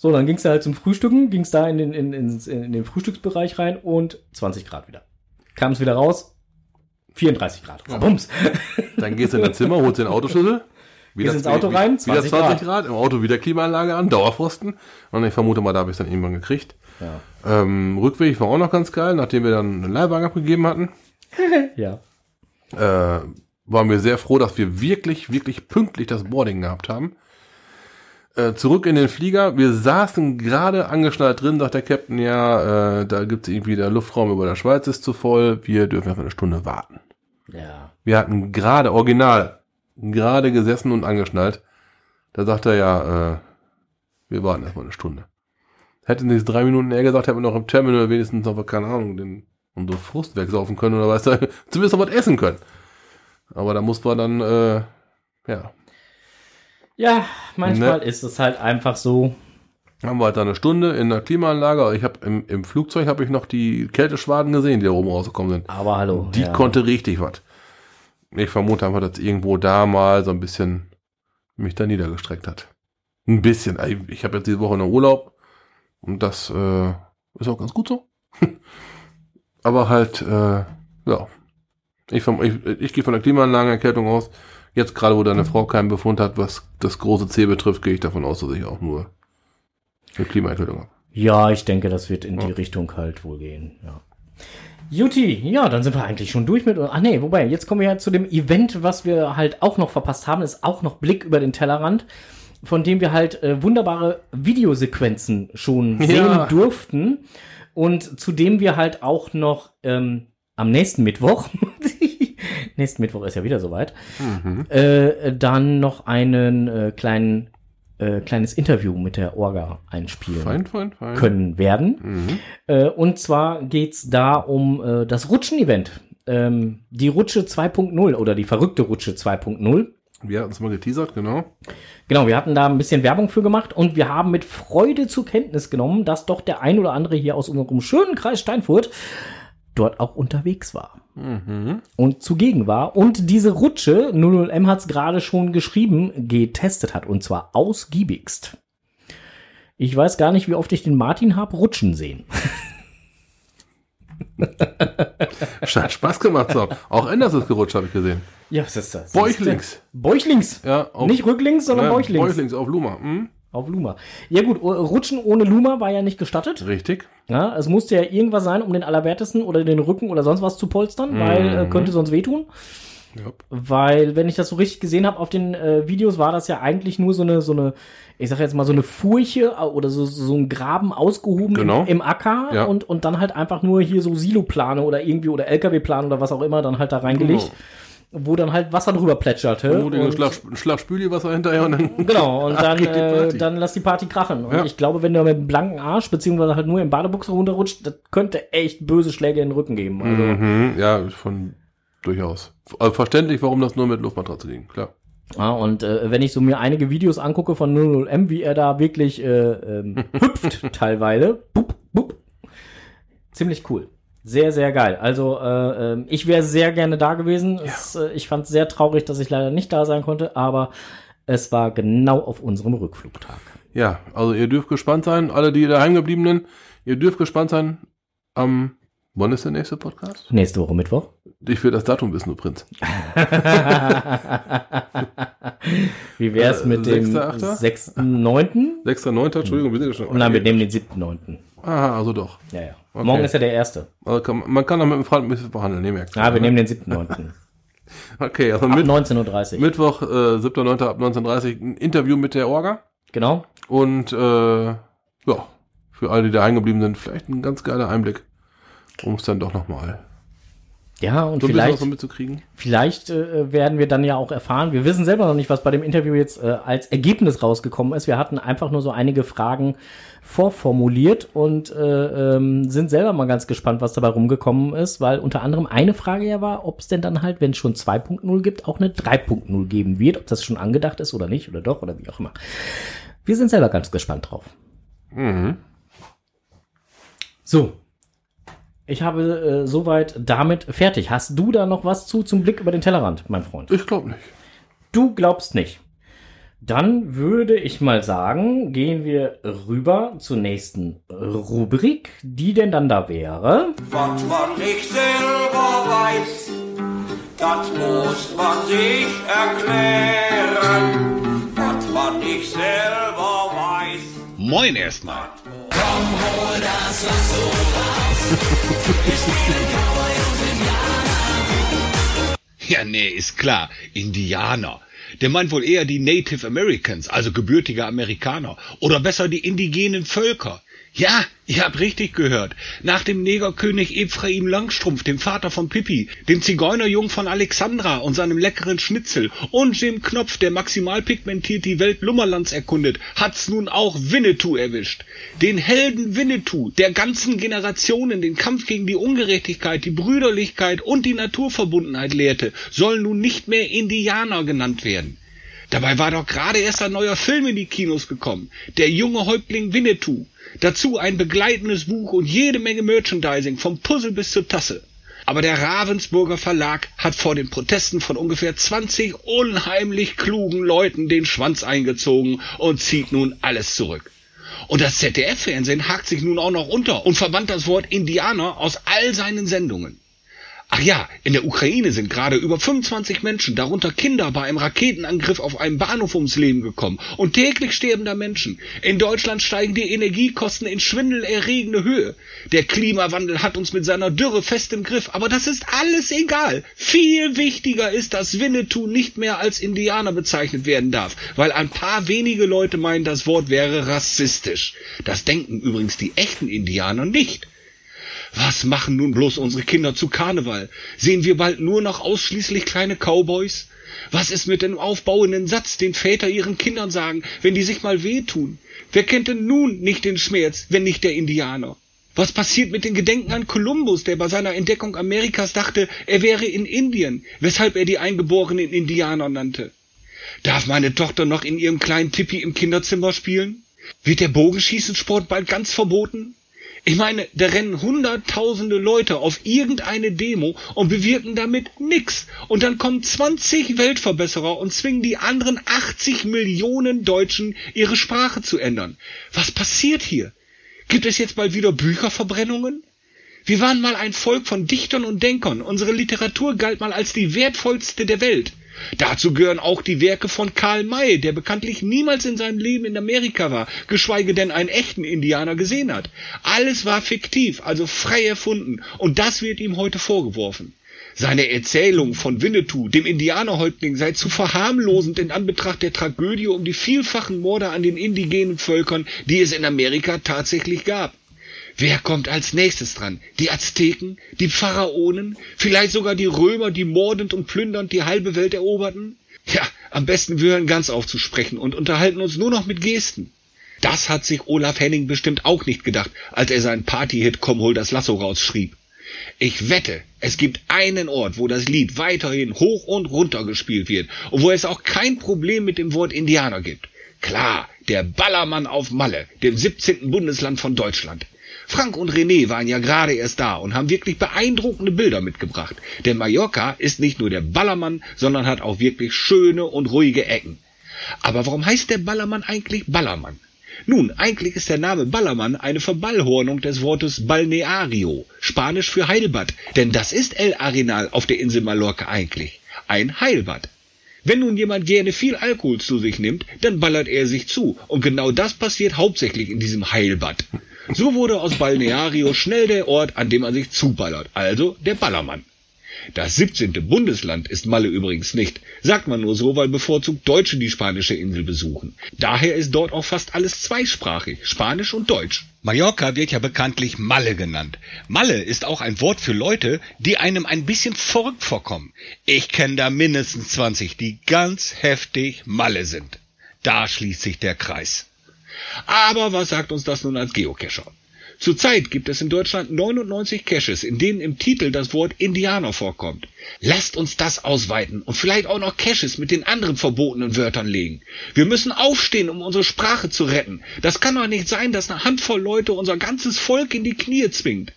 so, dann gingst du halt zum Frühstücken, gingst da in den, in, in, in den Frühstücksbereich rein und 20 Grad wieder. Kam es wieder raus, 34 Grad. Bums. Dann gehst du in dein Zimmer, holst den Autoschlüssel. Wieder, ins Auto rein, wieder 20 20 Grad. im Auto wieder Klimaanlage an, Dauerfrosten. Und ich vermute mal, da habe ich es dann irgendwann gekriegt. Ja. Ähm, Rückweg war auch noch ganz geil, nachdem wir dann einen Leihwagen abgegeben hatten. ja. äh, waren wir sehr froh, dass wir wirklich, wirklich pünktlich das Boarding gehabt haben. Äh, zurück in den Flieger. Wir saßen gerade angeschnallt drin, sagt der Captain, ja, äh, da gibt's irgendwie, der Luftraum über der Schweiz ist zu voll, wir dürfen einfach eine Stunde warten. Ja. Wir hatten gerade original gerade gesessen und angeschnallt. Da sagt er ja, äh, wir warten erstmal eine Stunde. Hätte nicht drei Minuten eher gesagt, hätten wir noch im Terminal wenigstens noch, keine Ahnung, den, unsere Frust wegsaufen können oder was, zumindest noch was essen können. Aber da muss man dann, äh, ja, Ja, manchmal Ne. ist es halt einfach so. haben wir halt da eine Stunde in der Klimaanlage. Ich habe im, im Flugzeug habe ich noch die Kälteschwaden gesehen, die da oben rausgekommen sind. Aber hallo. Die ja. konnte richtig was. Ich vermute einfach, dass irgendwo da mal so ein bisschen mich da niedergestreckt hat. Ein bisschen. Ich habe jetzt diese Woche noch Urlaub und das äh, ist auch ganz gut so. Aber halt, äh, ja. Ich, ich, ich gehe von der Klimaanlagenerkältung aus. Jetzt gerade, wo deine Frau keinen Befund hat, was das große C betrifft, gehe ich davon aus, dass ich auch nur eine Klimaerkältung habe. Ja, ich denke, das wird in die Richtung halt wohl gehen. Ja. Juti, ja, dann sind wir eigentlich schon durch mit. Ach nee, wobei, jetzt kommen wir ja zu dem Event, was wir halt auch noch verpasst haben, ist auch noch Blick über den Tellerrand, von dem wir halt äh, wunderbare Videosequenzen schon Ja. sehen durften und zu dem wir halt auch noch ähm, am nächsten Mittwoch, nächsten Mittwoch ist ja wieder soweit, äh, dann noch einen äh, kleinen äh, kleines Interview mit der Orga einspielen Fein, fein, fein. können werden. Mhm. Äh, und zwar geht's da um äh, das Rutschen-Event. Ähm, die Rutsche 2.0 oder die verrückte Rutsche 2.0. Wir hatten es mal geteasert, genau. Genau, wir hatten da ein bisschen Werbung für gemacht und wir haben mit Freude zur Kenntnis genommen, dass doch der ein oder andere hier aus unserem schönen Kreis Steinfurt dort auch unterwegs war Mhm. und zugegen war und diese Rutsche, 00M hat es gerade schon geschrieben, getestet hat und zwar ausgiebigst. Ich weiß gar nicht, wie oft ich den Martin hab rutschen sehen. Hat Spaß gemacht so. Auch Anders ist gerutscht, habe ich gesehen. Ja, was ist das? Bäuchlings. Bäuchlings. Ja, auf, Nicht rücklings, sondern Nein, bäuchlings. Bäuchlings auf Luma. Hm? Auf Luma. Ja gut, Rutschen ohne Luma war ja nicht gestattet. Richtig. Ja, es musste ja irgendwas sein, um den Allerwertesten oder den Rücken oder sonst was zu polstern, weil äh, Mhm. könnte sonst wehtun. Ja. Weil, wenn ich das so richtig gesehen habe auf den äh, Videos, war das ja eigentlich nur so eine, so eine, ich sag jetzt mal so eine Furche äh, oder so, so ein Graben ausgehoben Genau. im, im Acker Ja. und, und dann halt einfach nur hier so Siloplane oder irgendwie oder LKW-Plane oder was auch immer dann halt da reingelegt, wo dann halt Wasser drüber plätscherte. Den und- Schlag, Schlag Spüliwasser hinterher und dann. Genau, und dann, äh, Party. dann lass die Party krachen. Und Ja. ich glaube, wenn du mit einem blanken Arsch, beziehungsweise halt nur im Badebuchse runterrutscht, das könnte echt böse Schläge in den Rücken geben. Also, Mhm, ja, von durchaus. Also verständlich, warum das nur mit Luftmatratze ging, klar. ja, und äh, wenn ich so mir einige Videos angucke von 00M, wie er da wirklich äh, ähm, hüpft teilweise, bup, bup, ziemlich cool. Sehr, sehr geil. Also äh, ähm, ich wäre sehr gerne da gewesen. Es, äh, ich fand es sehr traurig, dass ich leider nicht da sein konnte, aber es war genau auf unserem Rückflugtag. Ja, also ihr dürft gespannt sein, alle die daheimgebliebenen, ihr dürft gespannt sein am, wann ist der nächste Podcast? Nächste Woche Mittwoch. Ich will das Datum wissen, du Prinz. Wie wär's Äh, mit dem sechster, achter? 6.9.? 6.9., Entschuldigung, wir sind ja schon. Und dann wir nehmen den 7.9. Aha, also doch. Ja, ja. Okay. Morgen ist ja der erste. Also kann, man kann doch mit dem Freund ein bisschen verhandeln, ne, merkst du. Ja, wir nehmen den 7.9. Okay, also Ab mit, 19.30 Uhr. Mittwoch, äh, 7.9. ab 19.30 ein Interview mit der Orga. Genau. Und äh, ja, für alle, die da eingeblieben sind, vielleicht ein ganz geiler Einblick, um es dann doch nochmal Ja, und so vielleicht, so mitzukriegen. vielleicht äh, werden wir dann ja auch erfahren. Wir wissen selber noch nicht, was bei dem Interview jetzt äh, als Ergebnis rausgekommen ist. Wir hatten einfach nur so einige Fragen vorformuliert und äh, ähm, sind selber mal ganz gespannt, was dabei rumgekommen ist, weil unter anderem eine Frage ja war, ob es denn dann halt, wenn es schon 2.0 gibt, auch eine 3.0 geben wird, ob das schon angedacht ist oder nicht oder doch oder wie auch immer. Wir sind selber ganz gespannt drauf. Mhm. So. Ich habe äh, soweit damit fertig. Hast du da noch was zu zum Blick über den Tellerrand, mein Freund? Ich glaube nicht. Du glaubst nicht. Dann würde ich mal sagen, gehen wir rüber zur nächsten Rubrik, die denn dann da wäre. Was man nicht selber weiß, das muss man sich erklären. Was man nicht selber weiß. Moin erstmal. Ja, nee, ist klar. Indianer. Der meint wohl eher die Native Americans, also gebürtige Amerikaner. Oder besser die indigenen Völker. Ja, ihr habt richtig gehört. Nach dem Negerkönig Ephraim Langstrumpf, dem Vater von Pippi, dem Zigeunerjungen von Alexandra und seinem leckeren Schnitzel und dem Knopf, der maximal pigmentiert die Welt Lummerlands erkundet, hat's nun auch Winnetou erwischt. Den Helden Winnetou, der ganzen Generationen den Kampf gegen die Ungerechtigkeit, die Brüderlichkeit und die Naturverbundenheit lehrte, soll nun nicht mehr Indianer genannt werden. Dabei war doch gerade erst ein neuer Film in die Kinos gekommen. Der junge Häuptling Winnetou. Dazu ein begleitendes Buch und jede Menge Merchandising, vom Puzzle bis zur Tasse. Aber der Ravensburger Verlag hat vor den Protesten von ungefähr 20 unheimlich klugen Leuten den Schwanz eingezogen und zieht nun alles zurück. Und das ZDF-Fernsehen hakt sich nun auch noch unter und verbannt das Wort Indianer aus all seinen Sendungen. Ach ja, in der Ukraine sind gerade über 25 Menschen, darunter Kinder, bei einem Raketenangriff auf einem Bahnhof ums Leben gekommen. Und täglich sterben da Menschen. In Deutschland steigen die Energiekosten in schwindelerregende Höhe. Der Klimawandel hat uns mit seiner Dürre fest im Griff. Aber das ist alles egal. Viel wichtiger ist, dass Winnetou nicht mehr als Indianer bezeichnet werden darf, weil ein paar wenige Leute meinen, das Wort wäre rassistisch. Das denken übrigens die echten Indianer nicht. Was machen nun bloß unsere Kinder zu Karneval? Sehen wir bald nur noch ausschließlich kleine Cowboys? Was ist mit dem aufbauenden Satz, den Väter ihren Kindern sagen, wenn die sich mal wehtun? Wer kennt denn nun nicht den Schmerz, wenn nicht der Indianer? Was passiert mit den Gedenken an Kolumbus, der bei seiner Entdeckung Amerikas dachte, er wäre in Indien, weshalb er die eingeborenen Indianer nannte? Darf meine Tochter noch in ihrem kleinen Tippi im Kinderzimmer spielen? Wird der Bogenschießensport bald ganz verboten? Ich meine, da rennen hunderttausende Leute auf irgendeine Demo und bewirken damit nix. Und dann kommen 20 Weltverbesserer und zwingen die anderen 80 Millionen Deutschen, ihre Sprache zu ändern. Was passiert hier? Gibt es jetzt bald wieder Bücherverbrennungen? Wir waren mal ein Volk von Dichtern und Denkern. Unsere Literatur galt mal als die wertvollste der Welt. Dazu gehören auch die Werke von Karl May, der bekanntlich niemals in seinem Leben in Amerika war, geschweige denn einen echten Indianer gesehen hat. Alles war fiktiv, also frei erfunden, und das wird ihm heute vorgeworfen. Seine Erzählung von Winnetou, dem Indianerhäuptling, sei zu verharmlosend in Anbetracht der Tragödie um die vielfachen Morde an den indigenen Völkern, die es in Amerika tatsächlich gab. Wer kommt als nächstes dran? Die Azteken? Die Pharaonen? Vielleicht sogar die Römer, die mordend und plündernd die halbe Welt eroberten? Ja, am besten wir hören ganz auf zu sprechen und unterhalten uns nur noch mit Gesten. Das hat sich Olaf Henning bestimmt auch nicht gedacht, als er seinen Partyhit Komm hol das Lasso rausschrieb. Ich wette, es gibt einen Ort, wo das Lied weiterhin hoch und runter gespielt wird und wo es auch kein Problem mit dem Wort Indianer gibt. Klar, der Ballermann auf Malle, dem 17. Bundesland von Deutschland. Frank und René waren ja gerade erst da und haben wirklich beeindruckende Bilder mitgebracht. Denn Mallorca ist nicht nur der Ballermann, sondern hat auch wirklich schöne und ruhige Ecken. Aber warum heißt der Ballermann eigentlich Ballermann? Nun, eigentlich ist der Name Ballermann eine Verballhornung des Wortes Balneario, Spanisch für Heilbad, denn das ist El Arenal auf der Insel Mallorca eigentlich, ein Heilbad. Wenn nun jemand gerne viel Alkohol zu sich nimmt, dann ballert er sich zu, und genau das passiert hauptsächlich in diesem Heilbad. So wurde aus Balneario schnell der Ort, an dem man sich zuballert, also der Ballermann. Das 17. Bundesland ist Malle übrigens nicht, sagt man nur so, weil bevorzugt Deutsche die spanische Insel besuchen. Daher ist dort auch fast alles zweisprachig, Spanisch und Deutsch. Mallorca wird ja bekanntlich Malle genannt. Malle ist auch ein Wort für Leute, die einem ein bisschen verrückt vorkommen. Ich kenne da mindestens 20, die ganz heftig Malle sind. Da schließt sich der Kreis. Aber was sagt uns das nun als Geocacher? Zurzeit gibt es in Deutschland 99 Caches, in denen im Titel das Wort Indianer vorkommt. Lasst uns das ausweiten und vielleicht auch noch Caches mit den anderen verbotenen Wörtern legen. Wir müssen aufstehen, um unsere Sprache zu retten. Das kann doch nicht sein, dass eine Handvoll Leute unser ganzes Volk in die Knie zwingt.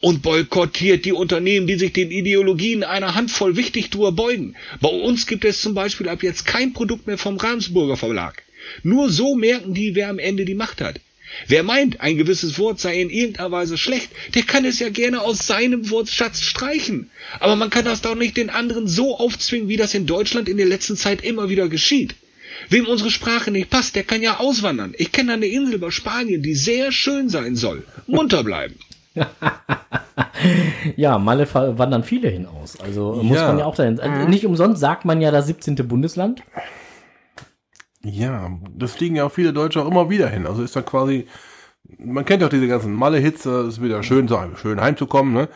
Und boykottiert die Unternehmen, die sich den Ideologien einer Handvoll Wichtigtuer beugen. Bei uns gibt es zum Beispiel ab jetzt kein Produkt mehr vom Ravensburger Verlag. Nur so merken die, wer am Ende die Macht hat. Wer meint, ein gewisses Wort sei in irgendeiner Weise schlecht, der kann es ja gerne aus seinem Wortschatz streichen. Aber man kann das doch nicht den anderen so aufzwingen, wie das in Deutschland in der letzten Zeit immer wieder geschieht. Wem unsere Sprache nicht passt, der kann ja auswandern. Ich kenne eine Insel bei Spanien, die sehr schön sein soll. Munter bleiben. Ja, Malle wandern viele hinaus. Also muss Ja. man ja auch dahin. Also nicht umsonst sagt man ja das 17. Bundesland. Ja, das fliegen ja auch viele Deutsche auch immer wieder hin. Also ist da quasi Man kennt ja auch diese ganzen Malle-Hits, es ist wieder schön, so schön heimzukommen, ne?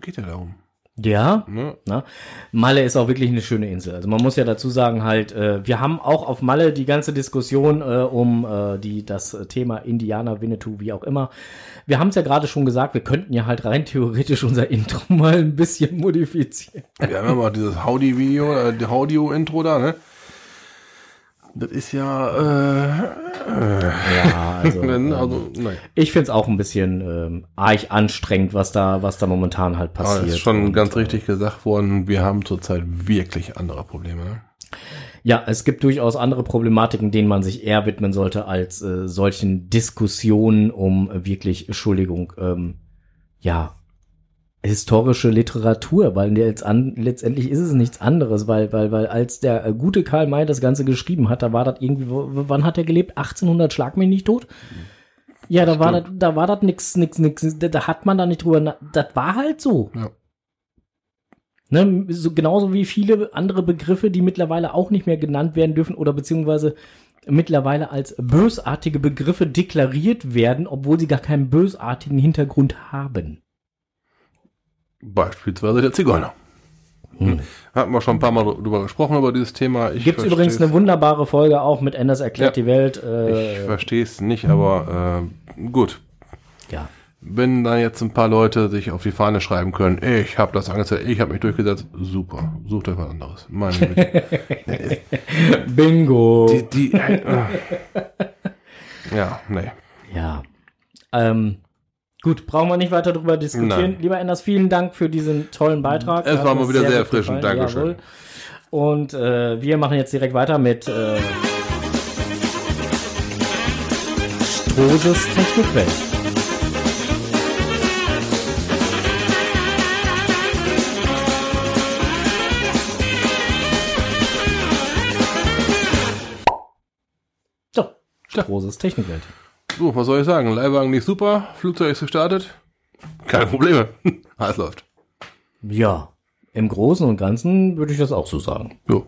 Geht ja darum. Ja, Ne? Na, Malle ist auch wirklich eine schöne Insel. Also man muss ja dazu sagen halt, äh, wir haben auch auf Malle die ganze Diskussion äh, um äh, die das Thema Indianer, Winnetou, wie auch immer. Wir haben es ja gerade schon gesagt, wir könnten ja halt rein theoretisch unser Intro mal ein bisschen modifizieren. Wir haben ja mal dieses Howdy-Video, äh, Howdy-Intro da, ne? Das ist ja, äh, Ja, also, wenn, ähm, also, nein. ich find's auch ein bisschen ähm, arg anstrengend, was da was da momentan halt Aber passiert. es ist schon Und, ganz äh, richtig gesagt worden, wir haben zurzeit wirklich andere Probleme, ne? Ja, es gibt durchaus andere Problematiken, denen man sich eher widmen sollte als äh, solchen Diskussionen um wirklich, Entschuldigung, ähm, ja, historische Literatur, weil an, letztendlich ist es nichts anderes, weil, weil, weil als der äh, gute Karl May das Ganze geschrieben hat, da war das irgendwie, wann hat er gelebt? 1800 schlag mich nicht tot? Ja, da war das, da war das nix, nix, nix, da, hat man da nicht drüber, das war halt so. Ja. Ne, so genauso wie viele andere Begriffe, die mittlerweile auch nicht mehr genannt werden dürfen oder beziehungsweise mittlerweile als bösartige Begriffe deklariert werden, obwohl sie gar keinen bösartigen Hintergrund haben. Beispielsweise der Zigeuner. Hm. Hatten wir schon ein paar Mal drüber gesprochen, über dieses Thema. Ich Gibt's übrigens eine wunderbare Folge auch mit Anders erklärt Ja. die Welt. Ich Äh, verstehe es nicht, aber äh, gut. ja. Wenn da jetzt ein paar Leute sich auf die Fahne schreiben können, ich habe das angezeigt, ich habe mich durchgesetzt, super. Sucht euch was anderes. Meine Güte. Bingo. die, die, äh, ja, nee. Ja. Ähm, gut, brauchen wir nicht weiter darüber diskutieren. Nein. Lieber Enders, vielen Dank für diesen tollen Beitrag. Es war mir mal wieder sehr gut erfrischend. Dankeschön. Jawohl. Und äh, wir machen jetzt direkt weiter mit äh, Strohses Technikwelt. So, Strohses Technikwelt. So, was soll ich sagen? Leihwagen nicht super, Flugzeug ist gestartet. Keine Probleme. Alles läuft. Ja, im Großen und Ganzen würde ich das auch so sagen. Jo.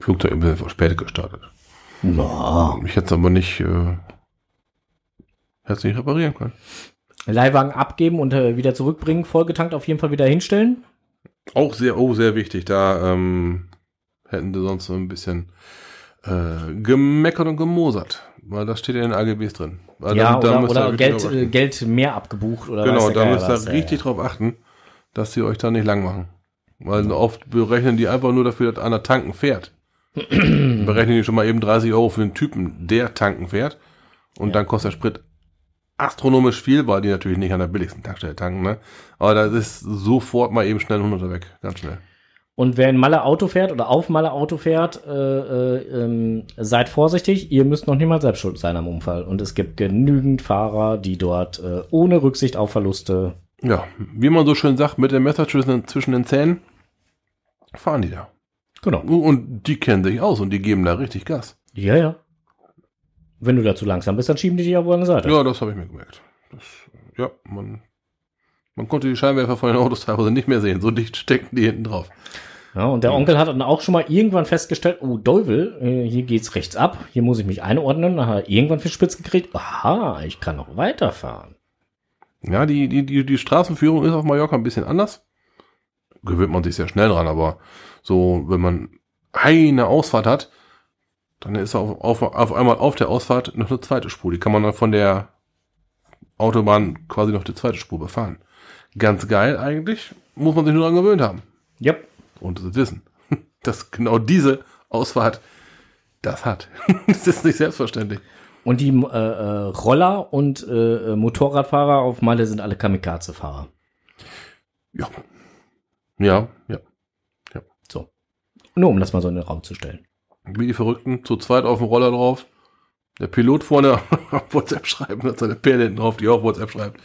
Flugzeug ein bisschen verspätet gestartet. Ja. Ich hätte es aber nicht, äh, hätte nicht reparieren können. Leihwagen abgeben und äh, wieder zurückbringen, vollgetankt auf jeden Fall wieder hinstellen. Auch sehr, oh, sehr wichtig. Da ähm, hätten sie sonst so ein bisschen äh, gemeckert und gemosert. Weil das steht ja in den AGBs drin. Weil ja, da- oder, oder Geld, äh. Geld mehr abgebucht oder Genau, da müsst ihr äh, richtig drauf achten, dass sie euch da nicht lang machen. Weil oft berechnen die einfach nur dafür, dass einer tanken fährt. berechnen die schon mal eben 30 Euro für den Typen, der tanken fährt. Und dann kostet der Sprit astronomisch viel, weil die natürlich nicht an der billigsten Tankstelle tanken, ne? Aber das ist sofort mal eben schnell 100 weg. Ganz schnell. Und wer in Malle Auto fährt oder auf Malle Auto fährt, äh, äh, ähm, seid vorsichtig, ihr müsst noch niemals selbst schuld sein am Unfall. Und es gibt genügend Fahrer, die dort äh, ohne Rücksicht auf Verluste. Ja, wie man so schön sagt, mit dem Messer zwischen, zwischen den Zähnen fahren die da. Genau. Und die kennen sich aus und die geben da richtig Gas. Ja, ja. Wenn du da zu langsam bist, dann schieben die dich auf eine Seite. Ja, das habe ich mir gemerkt. Das, ja, man, man konnte die Scheinwerfer von den Autos teilweise nicht mehr sehen. So dicht steckten die hinten drauf. Ja, und der Onkel hat dann auch schon mal irgendwann festgestellt, oh Deuvel, äh, hier geht's rechts ab, hier muss ich mich einordnen. Dann hat er irgendwann für spitz gekriegt, aha, ich kann noch weiterfahren. Ja, die, die, die, die Straßenführung ist auf Mallorca ein bisschen anders. Gewöhnt man sich sehr schnell dran, aber so, wenn man eine Ausfahrt hat, dann ist auf, auf, auf einmal auf der Ausfahrt noch eine zweite Spur. Die kann man dann von der Autobahn quasi noch die zweite Spur befahren. Ganz geil eigentlich, muss man sich nur dran gewöhnt haben. Yep. Und das Wissen, dass genau diese Ausfahrt das hat. das ist nicht selbstverständlich. Und die äh, äh, Roller und äh, äh, Motorradfahrer auf Malle sind alle Kamikaze-Fahrer. Ja. Ja, ja. So. Nur um das mal so in den Raum zu stellen. Wie die Verrückten, zu zweit auf dem Roller drauf. Der Pilot vorne auf WhatsApp schreiben, hat seine Perle hinten drauf, die auch WhatsApp schreibt.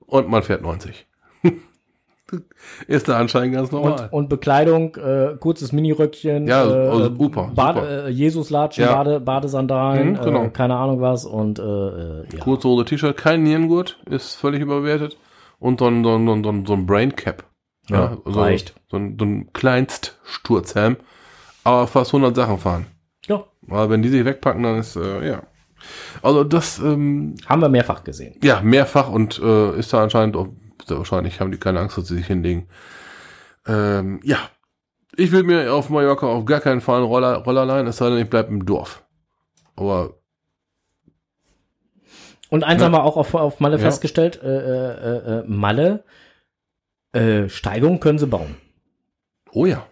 Und man fährt 90. Ist der anscheinend ganz normal. Und, und Bekleidung, äh, kurzes Miniröckchen, Ja, äh, also super, Bade, super. Äh, Jesuslatschen, Ja. Bade, Badesandalen, Mhm, genau. äh, keine Ahnung was und äh, äh, ja. Kurze Hose, T-Shirt, kein Nierengurt, ist völlig überwertet. Und so ein, so so ein, so ein Brain Cap. Ja, so, reicht. So ein, so ein Kleinststurzhelm. Aber fast 100 Sachen fahren. Ja. Aber wenn die sich wegpacken, dann ist, äh, ja. Also das, ähm, Haben wir mehrfach gesehen. ja, mehrfach und äh, ist da anscheinend, auch, wahrscheinlich haben die keine Angst, dass sie sich hinlegen. Ähm, ja, ich will mir auf Mallorca auf gar keinen Fall einen Roller, Roller leihen, es sei denn, ich bleib im Dorf. Aber Und eins haben wir auch auf, auf Malle Ja. festgestellt, äh, äh, äh, Malle, äh, Steigung können sie bauen. Oh ja.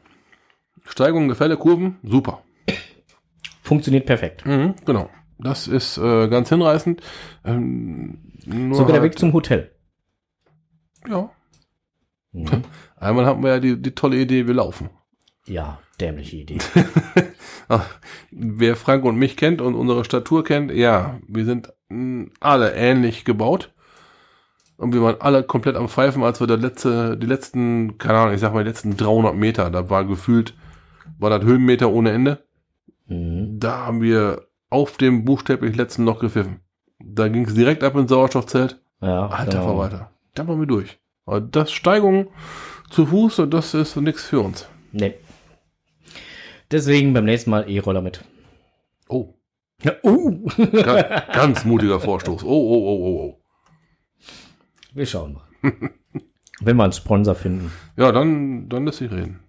Steigung, Gefälle, Kurven, super. Funktioniert perfekt. Mhm, genau. Das ist äh, ganz hinreißend. Ähm, Sogar der halt- Weg zum Hotel. Ja. Mhm. Einmal hatten wir ja die, die tolle Idee, wir laufen. Ja, dämliche Idee. Ach, wer Frank und mich kennt und unsere Statur kennt, ja, wir sind mh, alle ähnlich gebaut. Und wir waren alle komplett am Pfeifen, als wir der letzte, die letzten, keine Ahnung, ich sag mal, die letzten 300 Meter, da war gefühlt, war das Höhenmeter ohne Ende. Mhm. Da haben wir auf dem buchstäblich letzten Loch gepfiffen. Da ging es direkt ab ins Sauerstoffzelt. Ja, Alter genau. Verwalter. Da waren wir durch. Aber das Steigung zu Fuß, das ist nichts für uns. Nee. Deswegen beim nächsten Mal E-Roller mit. Oh, Ja, uh. ga, ganz mutiger Vorstoß. Oh, oh, oh, oh, oh. Wir schauen mal. Wenn wir einen Sponsor finden. Ja, dann, dann lässt sich reden.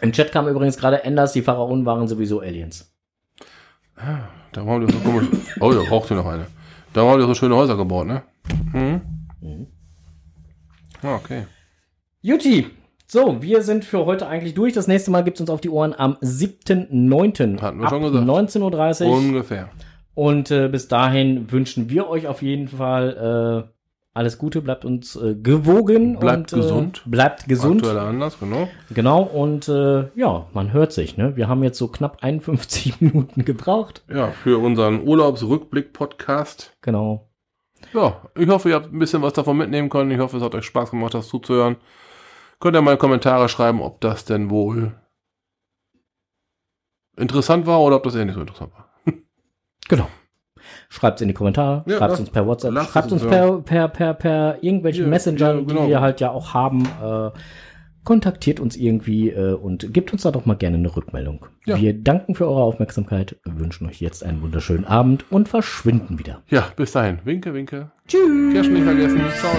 Im Chat kam übrigens gerade Enders, die Pharaonen waren sowieso Aliens. Da haben wir so komisch. Oh, da braucht ihr noch eine. Da haben wir so schöne Häuser gebaut, ne? Mhm. Ah, okay. Juti, so, wir sind für heute eigentlich durch. Das nächste Mal gibt's uns auf die Ohren am 7.9. Hatten wir schon gesagt. 19.30 Uhr. Ungefähr. Und äh, bis dahin wünschen wir euch auf jeden Fall äh, alles Gute, bleibt uns äh, gewogen Bleibt und gesund. Äh, bleibt gesund. Aktueller Anlass, genau. Genau, und äh, ja, man hört sich, ne? Wir haben jetzt so knapp 51 Minuten gebraucht. Ja, für unseren Urlaubsrückblick-Podcast. Genau. Ja, ich hoffe, ihr habt ein bisschen was davon mitnehmen können. Ich hoffe, es hat euch Spaß gemacht, das zuzuhören. Könnt ihr mal in Kommentare schreiben, ob das denn wohl interessant war oder ob das eher nicht so interessant war. Genau. Schreibt's in die Kommentare, Ja, schreibt's lasst- uns per WhatsApp, schreibt es uns uns per, per, per, per irgendwelchen Ja, Messengern, ja, genau. die wir halt ja auch haben. Äh, kontaktiert uns irgendwie äh, und gebt uns da doch mal gerne eine Rückmeldung. Ja. Wir danken für eure Aufmerksamkeit, wünschen euch jetzt einen wunderschönen Abend und verschwinden wieder. Ja, bis dahin. Winke, winke. Tschüss. Kirschen nicht vergessen. Ciao.